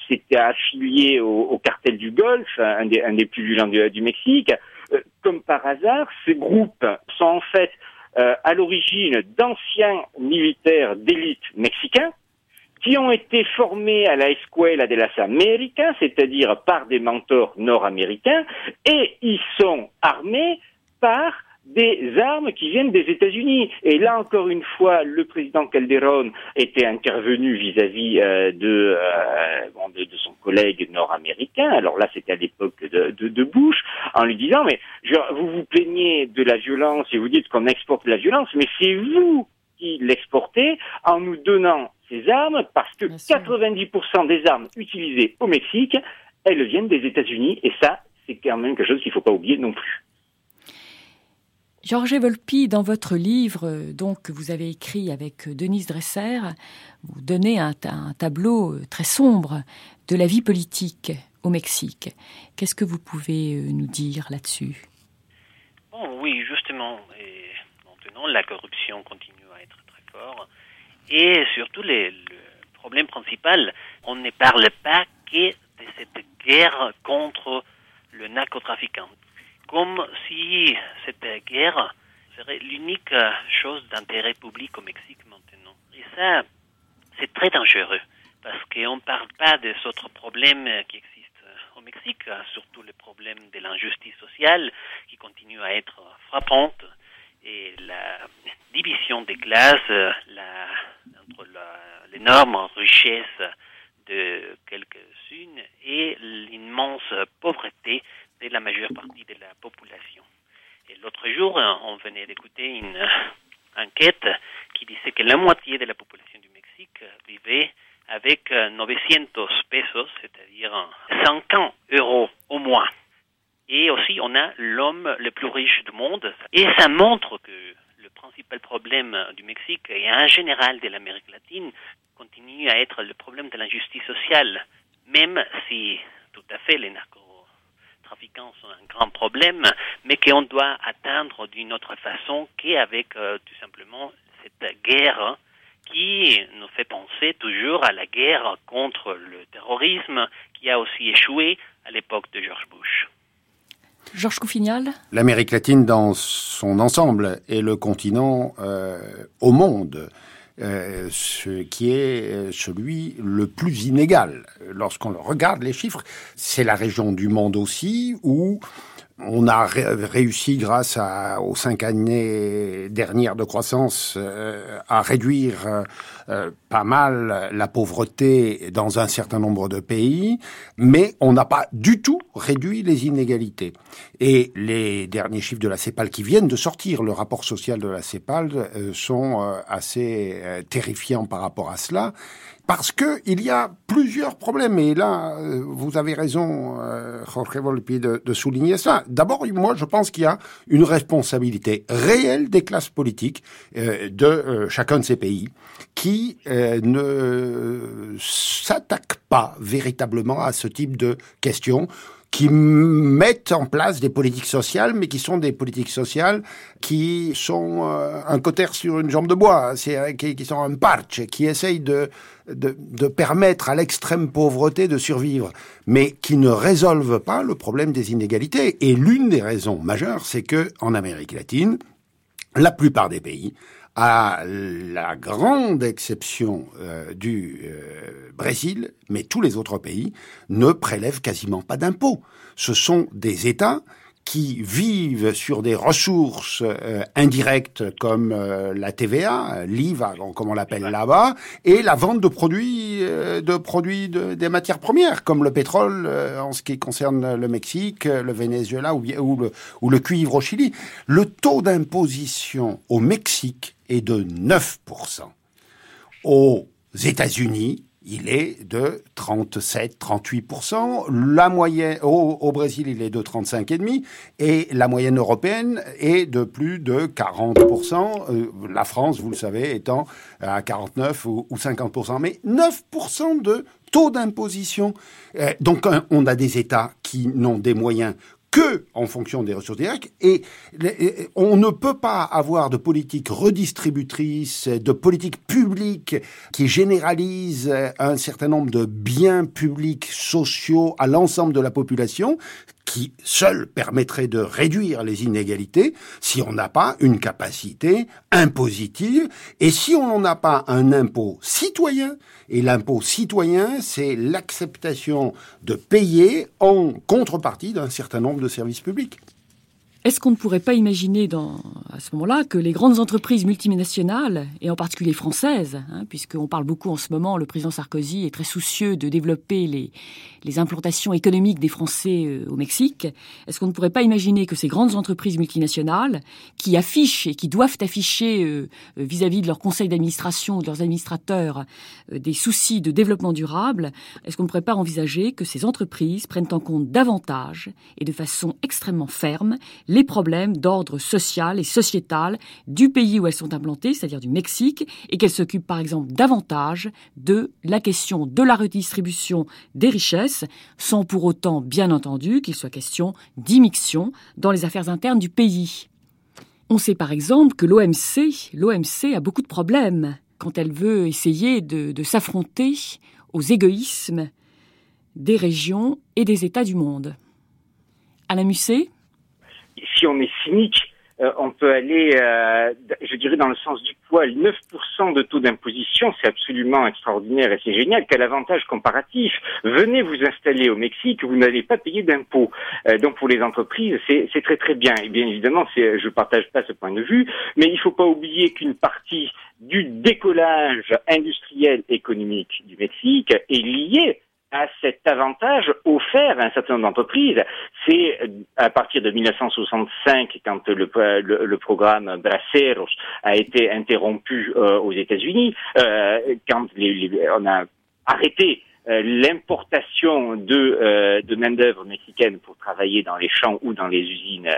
s'était affilié au, cartel du Golfe, un des, un des plus violents du, du Mexique. comme par hasard, ces groupes sont en fait à l'origine d'anciens militaires d'élite mexicains, qui ont été formés à la Escuela de las Américas, c'est-à-dire par des mentors nord-américains, et ils sont armés par des armes qui viennent des États-Unis. Et là, encore une fois, le président Calderon était intervenu vis-à-vis euh, de, euh, de, de, son collègue nord-américain. Alors là, c'était à l'époque de, de, Bush, en lui disant, mais vous vous plaignez de la violence et vous dites qu'on exporte la violence, mais c'est vous qui l'exportez en nous donnant ces armes parce que 90% des armes utilisées au Mexique, elles viennent des États-Unis et ça, c'est quand même quelque chose qu'il ne faut pas oublier non plus. Georges Volpi, dans votre livre donc, que vous avez écrit avec Denise Dresser, vous donnez un, tableau très sombre de la vie politique au Mexique. Qu'est-ce que vous pouvez euh, nous dire là-dessus? Oui, justement. Maintenant, la corruption continue à être très forte. Et surtout, le problème principal, on ne parle pas que de cette guerre contre le narcotrafiquant. Comme si cette guerre serait l'unique chose d'intérêt public au Mexique maintenant. Et ça, c'est très dangereux, parce qu'on ne parle pas des autres problèmes qui existent au Mexique, surtout le problème de l'injustice sociale qui continue à être frappante et la division des classes, la, entre l'énorme richesse de quelques-unes et l'immense pauvreté de la majeure partie de la population. Et l'autre jour, on venait d'écouter une enquête qui disait que la moitié de la population du Mexique vivait avec 900 pesos, c'est-à-dire 50 euros au mois. Et aussi, on a l'homme le plus riche du monde. Et ça montre que le principal problème du Mexique et en général de l'Amérique latine continue à être le problème de l'injustice sociale, même si tout à fait les narcotrafiquants sont un grand problème, mais qu'on doit atteindre d'une autre façon qu'avec euh, tout simplement cette guerre qui nous fait penser toujours à la guerre contre le terrorisme qui a aussi échoué à l'époque de George Bush. Georges Coufignal L'Amérique latine dans son ensemble est le continent euh, au monde euh, ce qui est euh, celui le plus inégal. Lorsqu'on regarde les chiffres, c'est la région du monde aussi où on a réussi, grâce à, aux cinq années dernières de croissance, euh, à réduire euh, euh, pas mal la pauvreté dans un certain nombre de pays, mais on n'a pas du tout réduit les inégalités. Et les derniers chiffres de la CEPAL qui viennent de sortir, le rapport social de la CEPAL, sont assez terrifiants par rapport à cela parce que il y a plusieurs problèmes. Et là, euh, vous avez raison, euh, Jorge Volpi, de, de souligner ça. D'abord, moi, je pense qu'il y a une responsabilité réelle des classes politiques euh, de chacun de ces pays qui ne s'attaquent pas véritablement à ce type de questions qui mettent en place des politiques sociales, mais qui sont des politiques sociales qui sont euh, un cotère sur une jambe de bois, c'est euh, qui, qui, sont un parche, qui essayent de, de, permettre à l'extrême pauvreté de survivre, mais qui ne résolvent pas le problème des inégalités. Et l'une des raisons majeures, c'est que en Amérique latine, la plupart des pays à la grande exception euh, du euh, Brésil, mais tous les autres pays ne prélèvent quasiment pas d'impôts. Ce sont des États qui vivent sur des ressources euh, indirectes comme euh, la TVA, l'IVA, comme on l'appelle là-bas, et la vente de produits, euh, de produits de, des matières premières, comme le pétrole en ce qui concerne le Mexique, le Venezuela ou, ou, le, ou le cuivre au Chili. Le taux d'imposition au Mexique est de 9%. Aux États-Unis, il est de 37, 38%. La moyenne au, au Brésil, il est de 35,5 et la moyenne européenne est de plus de 40%. Euh, la France, vous le savez, étant à 49 ou, ou 50%, mais 9% de taux d'imposition. Euh, donc on a des États qui n'ont des moyens que en fonction des ressources directes et on ne peut pas avoir de politique redistributrice, de politique publique qui généralise un certain nombre de biens publics sociaux à l'ensemble de la population qui seul permettrait de réduire les inégalités si on n'a pas une capacité impositive et si on n'a pas un impôt citoyen. Et l'impôt citoyen, c'est l'acceptation de payer en contrepartie d'un certain nombre de services publics. Est-ce qu'on ne pourrait pas imaginer dans, à ce moment-là que les grandes entreprises multinationales, et en particulier françaises, hein, puisqu'on parle beaucoup en ce moment, le président Sarkozy est très soucieux de développer les, les implantations économiques des Français euh, au Mexique, est-ce qu'on ne pourrait pas imaginer que ces grandes entreprises multinationales, qui affichent et qui doivent afficher euh, vis-à-vis de leur conseil d'administration de leurs administrateurs euh, des soucis de développement durable, est-ce qu'on ne pourrait pas envisager que ces entreprises prennent en compte davantage et de façon extrêmement ferme les problèmes d'ordre social et sociétal du pays où elles sont implantées, c'est-à-dire du Mexique, et qu'elles s'occupent par exemple davantage de la question de la redistribution des richesses, sans pour autant, bien entendu, qu'il soit question d'immixtion dans les affaires internes du pays. On sait par exemple que l'OMC, l'OMC a beaucoup de problèmes quand elle veut essayer de, de s'affronter aux égoïsmes des régions et des États du monde. Alain Musset si on est cynique, euh, on peut aller, euh, je dirais, dans le sens du poil. 9% de taux d'imposition, c'est absolument extraordinaire et c'est génial. Quel avantage comparatif Venez vous installer au Mexique, vous n'allez pas payer d'impôts. Euh, donc pour les entreprises, c'est très très bien. Et bien évidemment, je ne partage pas ce point de vue, mais il ne faut pas oublier qu'une partie du décollage industriel économique du Mexique est liée à cet avantage offert à un certain nombre d'entreprises. C'est euh, à partir de 1965, quand le, le, programme Braceros a été interrompu euh, aux États-Unis, euh, quand on a arrêté l'importation de, main-d'œuvre mexicaine pour travailler dans les champs ou dans les usines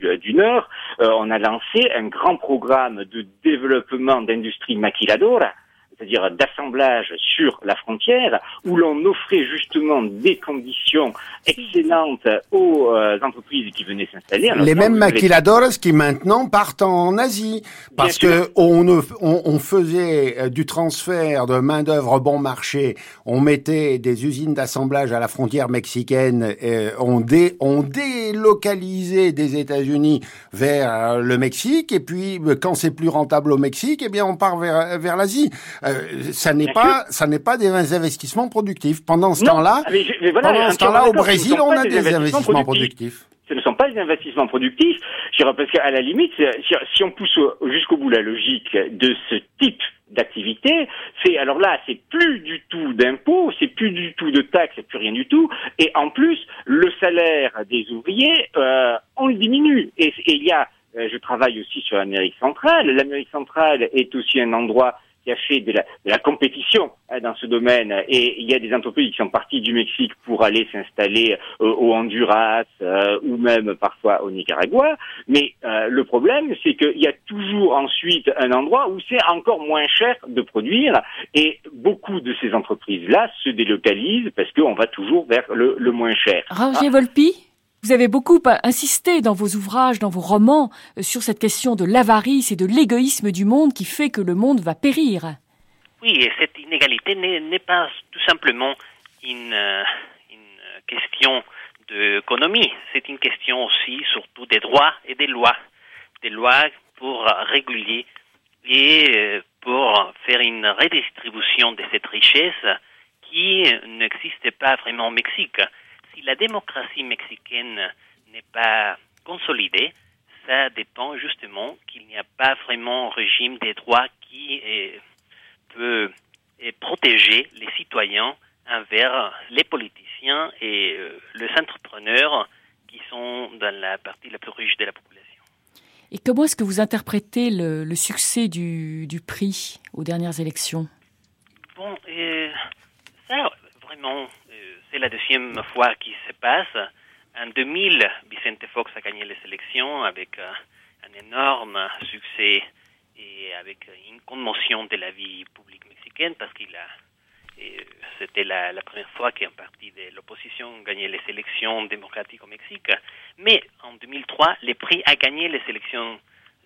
du, du, Nord, on a lancé un grand programme de développement d'industrie maquiladora c'est-à-dire d'assemblage sur la frontière, où l'on offrait justement des conditions excellentes aux euh, entreprises qui venaient s'installer. Les mêmes maquiladores qui maintenant partent en Asie, parce que on, on, faisait euh, du transfert de main d'œuvre bon marché, on mettait des usines d'assemblage à la frontière mexicaine, et on, dé, on délocalisait des États-Unis vers euh, le Mexique, et puis quand c'est plus rentable au Mexique, eh bien on part vers, vers l'Asie. Euh, ça n'est pas, ça n'est pas des investissements productifs. Pendant ce temps-là, pendant ce temps-là, au Brésil, on a des, investissements productifs. Ce ne sont pas des investissements productifs. Parce qu'à la limite, si on pousse jusqu'au bout la logique de ce type d'activité, c'est alors là, c'est plus du tout d'impôts, c'est plus du tout de taxes, c'est plus rien du tout, et en plus, le salaire des ouvriers, euh, on le diminue. Et il y a, euh, je travaille aussi sur l'Amérique centrale. L'Amérique centrale est aussi un endroit qui a fait de la, compétition hein, dans ce domaine. Et il y a des entreprises qui sont parties du Mexique pour aller s'installer euh, au Honduras euh, ou même parfois au Nicaragua. Mais euh, le problème, c'est qu'il y a toujours ensuite un endroit où c'est encore moins cher de produire. Et beaucoup de ces entreprises-là se délocalisent parce qu'on va toujours vers le, moins cher. Roger Volpi? Vous avez beaucoup insisté dans vos ouvrages, dans vos romans, euh, sur cette question de l'avarice et de l'égoïsme du monde qui fait que le monde va périr. Oui, et cette inégalité n'est pas tout simplement une, euh, une question d'économie, c'est une question aussi surtout des droits et des lois. Des lois pour réguler et euh, pour faire une redistribution de cette richesse qui n'existe pas vraiment au Mexique si la démocratie mexicaine n'est pas consolidée, ça dépend justement qu'il n'y a pas vraiment un régime des droits qui peut protéger les citoyens envers les politiciens et euh, les entrepreneurs qui sont dans la partie la plus riche de la population. Et comment est-ce que vous interprétez le, succès du, prix aux dernières élections? Bon, euh, vraiment, euh, c'est la deuxième fois qu'il se passe. En 2000, Vicente Fox a gagné les élections avec euh, un énorme succès et avec une commotion de la vie publique mexicaine parce qu'il a c'était la, première fois qu'un parti de l'opposition gagnait les élections démocratiques au Mexique. Mais en 2003, le prix a gagné les élections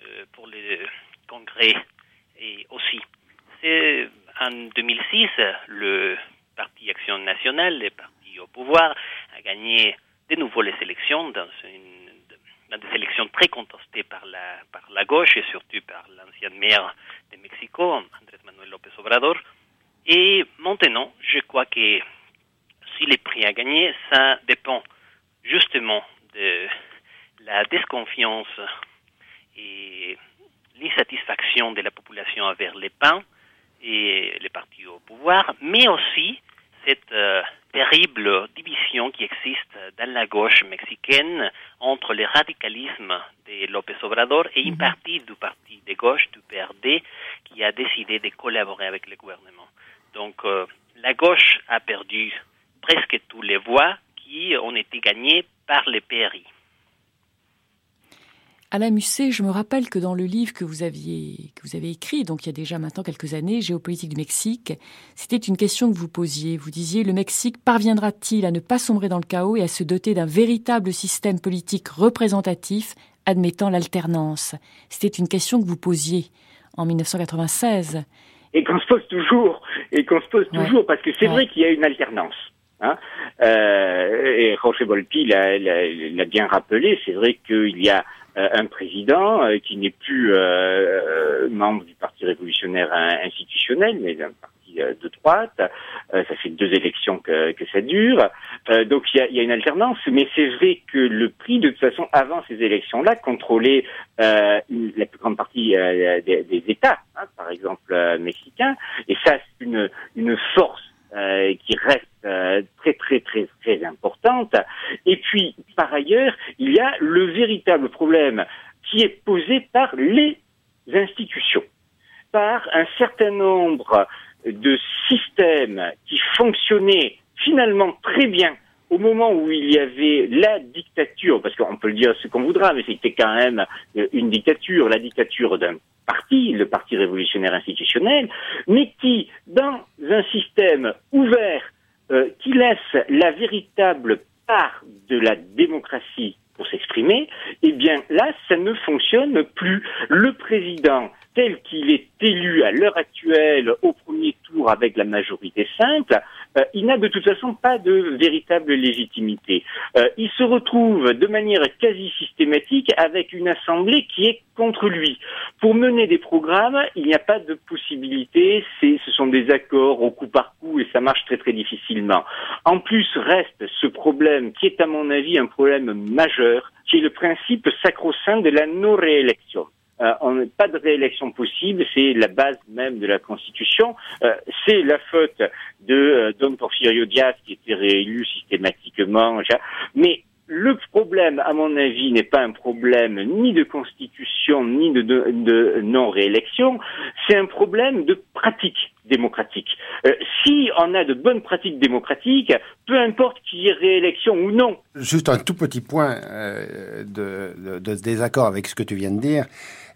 euh, pour le Congrès et aussi. C'est en 2006, le Parti Action Nationale, le parti au pouvoir, a gagné de nouveau les élections dans, des élections très contestées par la, par la gauche et surtout par l'ancien maire de Mexico, Andrés Manuel López Obrador. Et maintenant, je crois que si les prix à gagner, ça dépend justement de la desconfiance et l'insatisfaction de la population envers les pains et les partis au pouvoir, mais aussi cette euh, terrible division qui existe dans la gauche mexicaine entre le radicalisme de López Obrador et une mhm. partie du parti de gauche, du PRD, qui a décidé de collaborer avec le gouvernement. Donc euh, la gauche a perdu presque tous les voix qui ont été gagnées par les PRI. Alain Musset, je me rappelle que dans le livre que vous aviez que vous avez écrit, donc il y a déjà maintenant quelques années, Géopolitique du Mexique, c'était une question que vous posiez. Vous disiez le Mexique parviendra-t-il à ne pas sombrer dans le chaos et à se doter d'un véritable système politique représentatif admettant l'alternance? C'était une question que vous posiez en 1996 et qu'on se pose toujours, et qu'on se pose toujours, parce que c'est vrai qu'il y a une alternance. Hein. Euh, et Roger Volpi l'a bien rappelé, c'est vrai qu'il y a un président euh, qui n'est plus euh, membre du Parti révolutionnaire institutionnel, mais d'un parti de droite. ça fait deux élections que, que ça dure. donc il y a, y a, une alternance, mais c'est vrai que le prix, de toute façon, avant ces élections-là, contrôlait la plus grande partie des, des, États, hein, par exemple mexicains, et ça c'est une, une force euh, qui reste euh, très très très très importante. Et puis par ailleurs, il y a le véritable problème qui est posé par les institutions, par un certain nombre de systèmes qui fonctionnaient finalement très bien au moment où il y avait la dictature, parce qu'on peut le dire ce qu'on voudra, mais c'était quand même une dictature, la dictature d'un parti, le Parti révolutionnaire institutionnel, mais qui, dans un système ouvert, euh, qui laisse la véritable part de la démocratie pour s'exprimer, eh bien là, ça ne fonctionne plus. Le président tel qu'il est élu à l'heure actuelle au premier tour avec la majorité simple, euh, il n'a de toute façon pas de véritable légitimité. Euh, il se retrouve de manière quasi systématique avec une assemblée qui est contre lui. Pour mener des programmes, il n'y a pas de possibilité, ce sont des accords au coup par coup et ça marche très très difficilement. En plus reste ce problème qui est à mon avis un problème majeur, qui est le principe sacro-saint de la non-réélection euh, on pas de réélection possible, c'est la base même de la Constitution. Euh, c'est la faute de euh, Don Porfirio Diaz qui était réélu systématiquement. Mais le problème, à mon avis, n'est pas un problème ni de constitution ni de, de, non-réélection, c'est un problème de pratique démocratique. Euh, si on a de bonnes pratiques démocratiques, peu importe qu'il y ait réélection ou non. Juste un tout petit point euh, de, de, désaccord avec ce que tu viens de dire.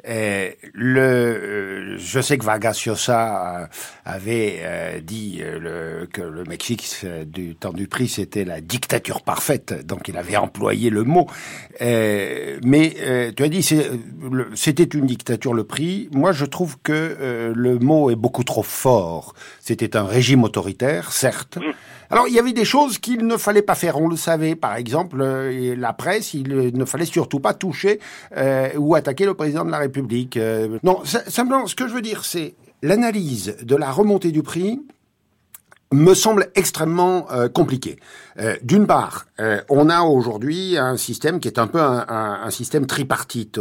Euh, le, euh, je sais que Vargas Llosa euh, avait dit le, que le Mexique du temps du prix c'était la dictature parfaite, donc il avait employé le mot. mais tu as dit c'était une dictature le prix. Moi je trouve que le mot est beaucoup trop fort. C'était un régime autoritaire, certes. Mm. Alors, il y avait des choses qu'il ne fallait pas faire, on le savait. Par exemple, euh, la presse, il ne fallait surtout pas toucher euh, ou attaquer le président de la République. Euh, non, simplement, ce que je veux dire, c'est l'analyse de la remontée du prix me semble extrêmement compliquée. D'une part, on a aujourd'hui un système qui est un peu un système tripartite,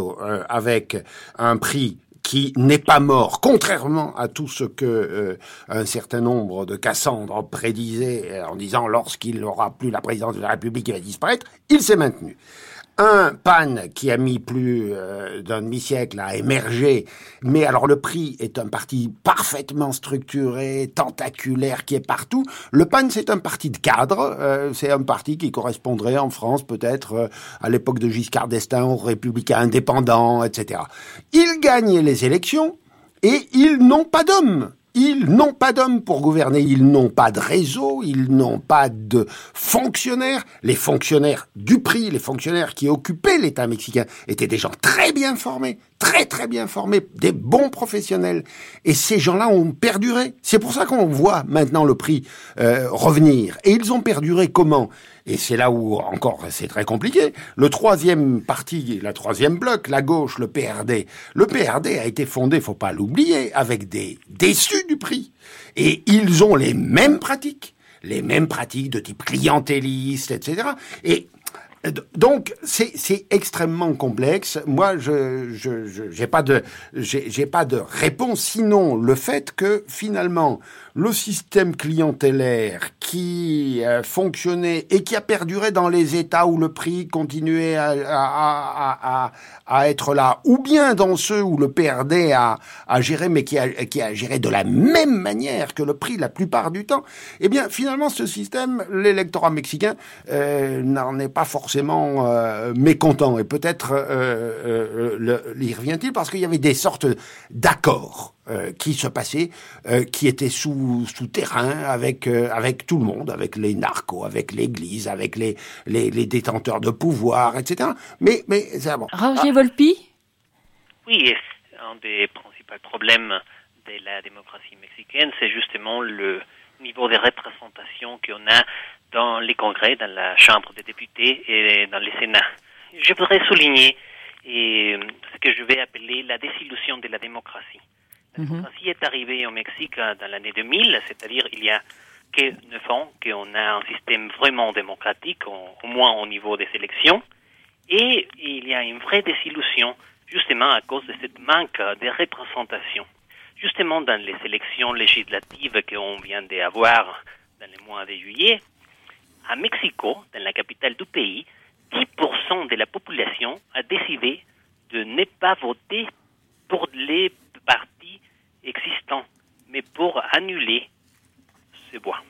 avec un prix qui n'est pas mort, contrairement à tout ce que euh, un certain nombre de Cassandre prédisaient euh, en disant lorsqu'il n'aura plus la présidence de la République, il va disparaître, il s'est maintenu. Un pan qui a mis plus euh, d'un demi-siècle à émerger, mais alors le prix est un parti parfaitement structuré, tentaculaire, qui est partout. Le pan, c'est un parti de cadre, euh, c'est un parti qui correspondrait en France peut-être euh, à l'époque de Giscard d'Estaing aux républicains indépendants, etc. Ils gagnent les élections et ils n'ont pas d'hommes. Ils n'ont pas d'hommes pour gouverner, ils n'ont pas de réseau, ils n'ont pas de fonctionnaires. Les fonctionnaires du prix, les fonctionnaires qui occupaient l'État mexicain étaient des gens très bien formés, très très bien formés, des bons professionnels. Et ces gens-là ont perduré. C'est pour ça qu'on voit maintenant le prix euh, revenir. Et ils ont perduré comment? Et c'est là où encore c'est très compliqué. Le troisième parti, la troisième bloc, la gauche, le PRD. Le PRD a été fondé, faut pas l'oublier, avec des déçus du prix. Et ils ont les mêmes pratiques, les mêmes pratiques de type clientéliste, etc. Et donc c'est extrêmement complexe. Moi, je je j'ai pas de j'ai pas de réponse sinon le fait que finalement le système clientélaire qui euh, fonctionnait et qui a perduré dans les États où le prix continuait à, à, à, à, être là, ou bien dans ceux où le PRD a, a géré, mais qui a, qui a géré de la même manière que le prix la plupart du temps, eh bien finalement ce système, l'électorat mexicain euh, n'en est pas forcément euh, mécontent. Et peut-être euh, euh y revient-il parce qu'il y avait des sortes d'accords euh, qui se passait, euh, qui était sous souterrain avec euh, avec tout le monde, avec les narcos, avec l'Église, avec les, les, les détenteurs de pouvoir, etc. Mais mais c'est bon. Roger Volpi? Oui, un des principaux problèmes de la démocratie mexicaine, c'est justement le niveau de représentation qu'on a dans les congrès, dans la Chambre des députés et dans les Sénats. Je voudrais souligner et, ce que je vais appeler la désillusion de la démocratie. La démocratie est arrivée au Mexique dans l'année 2000, c'est-à-dire il y a que neuf ans qu'on a un système vraiment démocratique, au, moins au niveau des élections, et il y a une vraie désillusion justement à cause de cette manque de représentation. Justement dans les élections législatives qu'on vient d'avoir dans les mois de juillet, à Mexico, dans la capitale du pays, 10% de la population a décidé de ne pas voter pour les partis existant, mais pour annuler ce bois.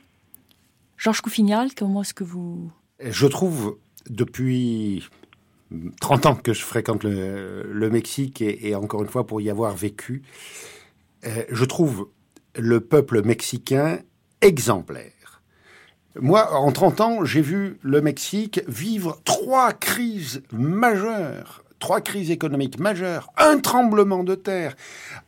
Georges Couffignal, comment est-ce que vous... Je trouve, depuis 30 ans que je fréquente le, Mexique, et, encore une fois pour y avoir vécu, euh, je trouve le peuple mexicain exemplaire. Moi, en 30 ans, j'ai vu le Mexique vivre trois crises majeures trois crises économiques majeures, un tremblement de terre.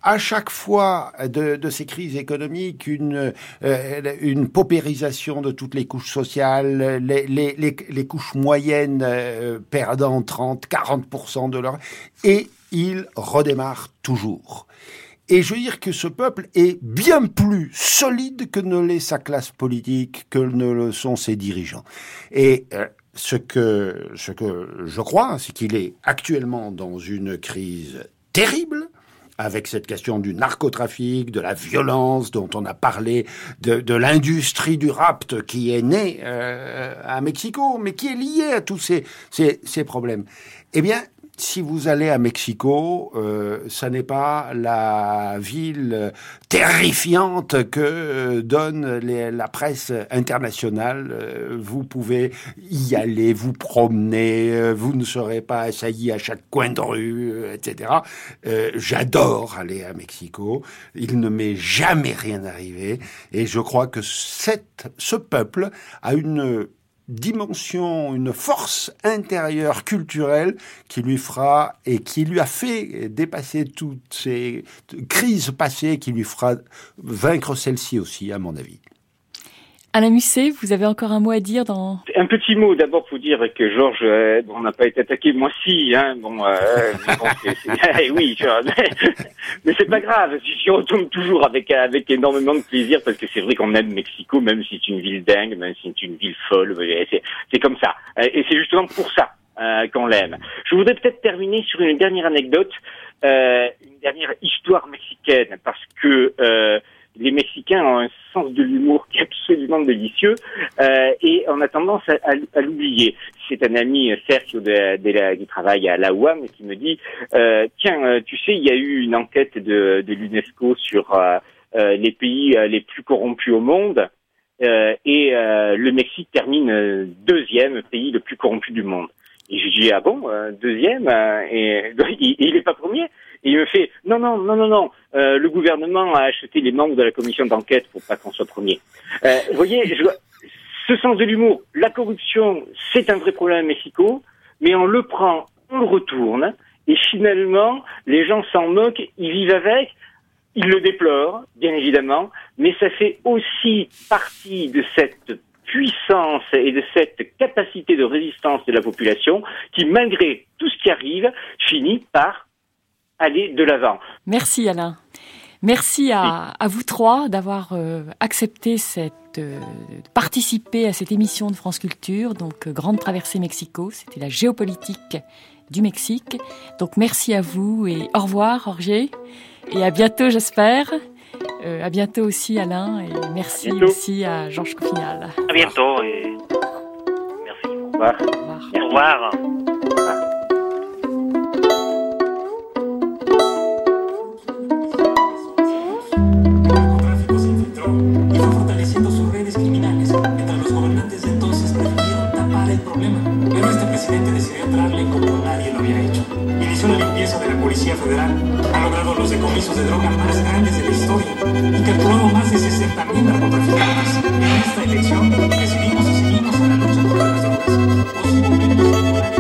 À chaque fois de, ces crises économiques, une, euh, une paupérisation de toutes les couches sociales, les, les, les, couches moyennes euh, perdant 30, 40% de leur... Et il redémarre toujours. Et je veux dire que ce peuple est bien plus solide que ne l'est sa classe politique, que ne le sont ses dirigeants. Et euh, ce que, ce que je crois, c'est qu'il est actuellement dans une crise terrible, avec cette question du narcotrafic, de la violence dont on a parlé, de, l'industrie du rapt qui est née euh, à Mexico, mais qui est liée à tous ces, ces, ces problèmes. Eh bien, si vous allez à Mexico, euh, ça n'est pas la ville terrifiante que euh, donne la presse internationale. Euh, vous pouvez y aller, vous promener, euh, vous ne serez pas assailli à chaque coin de rue, etc. J'adore aller à Mexico. Il ne m'est jamais rien arrivé, et je crois que ce peuple a une dimension, une force intérieure culturelle qui lui fera et qui lui a fait dépasser toutes ces crises passées, qui lui fera vaincre celle-ci aussi, à mon avis. Alain Musset, vous avez encore un mot à dire dans... Un petit mot d'abord pour dire que Georges, euh, on n'a pas été attaqué, moi si, hein, bon, euh, eh oui, mais, mais c'est pas grave, on tombe toujours avec avec énormément de plaisir parce que c'est vrai qu'on aime Mexico, même si c'est une ville dingue, même si c'est une ville folle, c'est comme ça, et c'est justement pour ça euh, qu'on l'aime. Je voudrais peut-être terminer sur une dernière anecdote, euh, une dernière histoire mexicaine, parce que les Mexicains ont un sens de l'humour qui est absolument délicieux euh, et on a tendance à, à, l'oublier. C'est un ami Sergio de, de qui travaille à la UAM qui me dit euh, tiens, euh, tu sais, il y a eu une enquête de, de l'UNESCO sur euh, euh les pays euh, les plus corrompus au monde. et le Mexique termine deuxième pays le plus corrompu du monde. Et je dis ah bon deuxième et il n'est pas premier et il me fait non, non, non, non, non. Euh, le gouvernement a acheté les membres de la commission d'enquête pour pas qu'on soit premier. Euh, vous voyez, je, ce sens de l'humour, la corruption, c'est un vrai problème à Mexico, mais on le prend, on le retourne, et finalement, les gens s'en moquent, ils vivent avec, ils le déplorent, bien évidemment, mais ça fait aussi partie de cette puissance et de cette capacité de résistance de la population qui, malgré tout ce qui arrive, finit par aller de l'avant. Merci Alain. Merci à, à vous trois d'avoir euh, accepté cette euh, participer à cette émission de France Culture, donc euh, Grande Traversée Mexico. C'était la géopolitique du Mexique. Donc merci à vous et au revoir Roger et à bientôt j'espère. Euh, à bientôt aussi Alain et merci aussi à Georges Cofinal. À bientôt et merci. Au revoir. Au revoir. Au revoir. Federal ha logrado los decomisos de droga más grandes de la historia y capturado más de 60.000 narcotraficantes. En esta elección decidimos y seguimos en la lucha contra las drogas.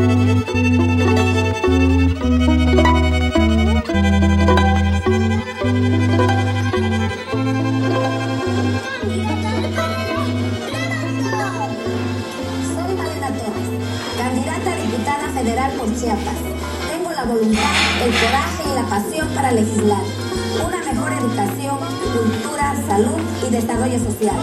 Y desarrollo social,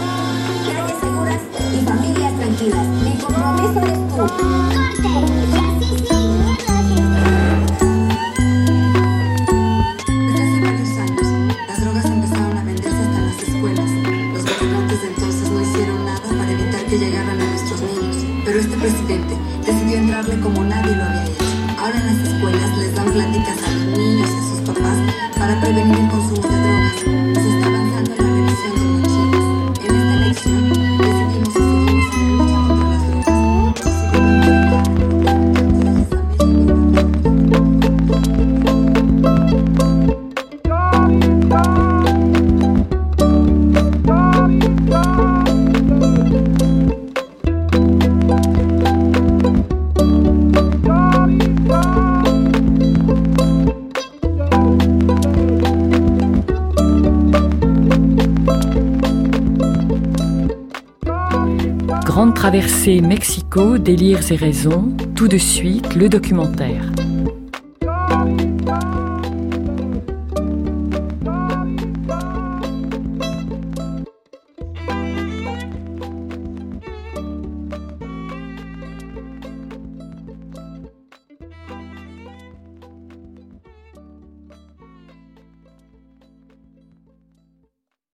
Délires et raisons, tout de suite le documentaire.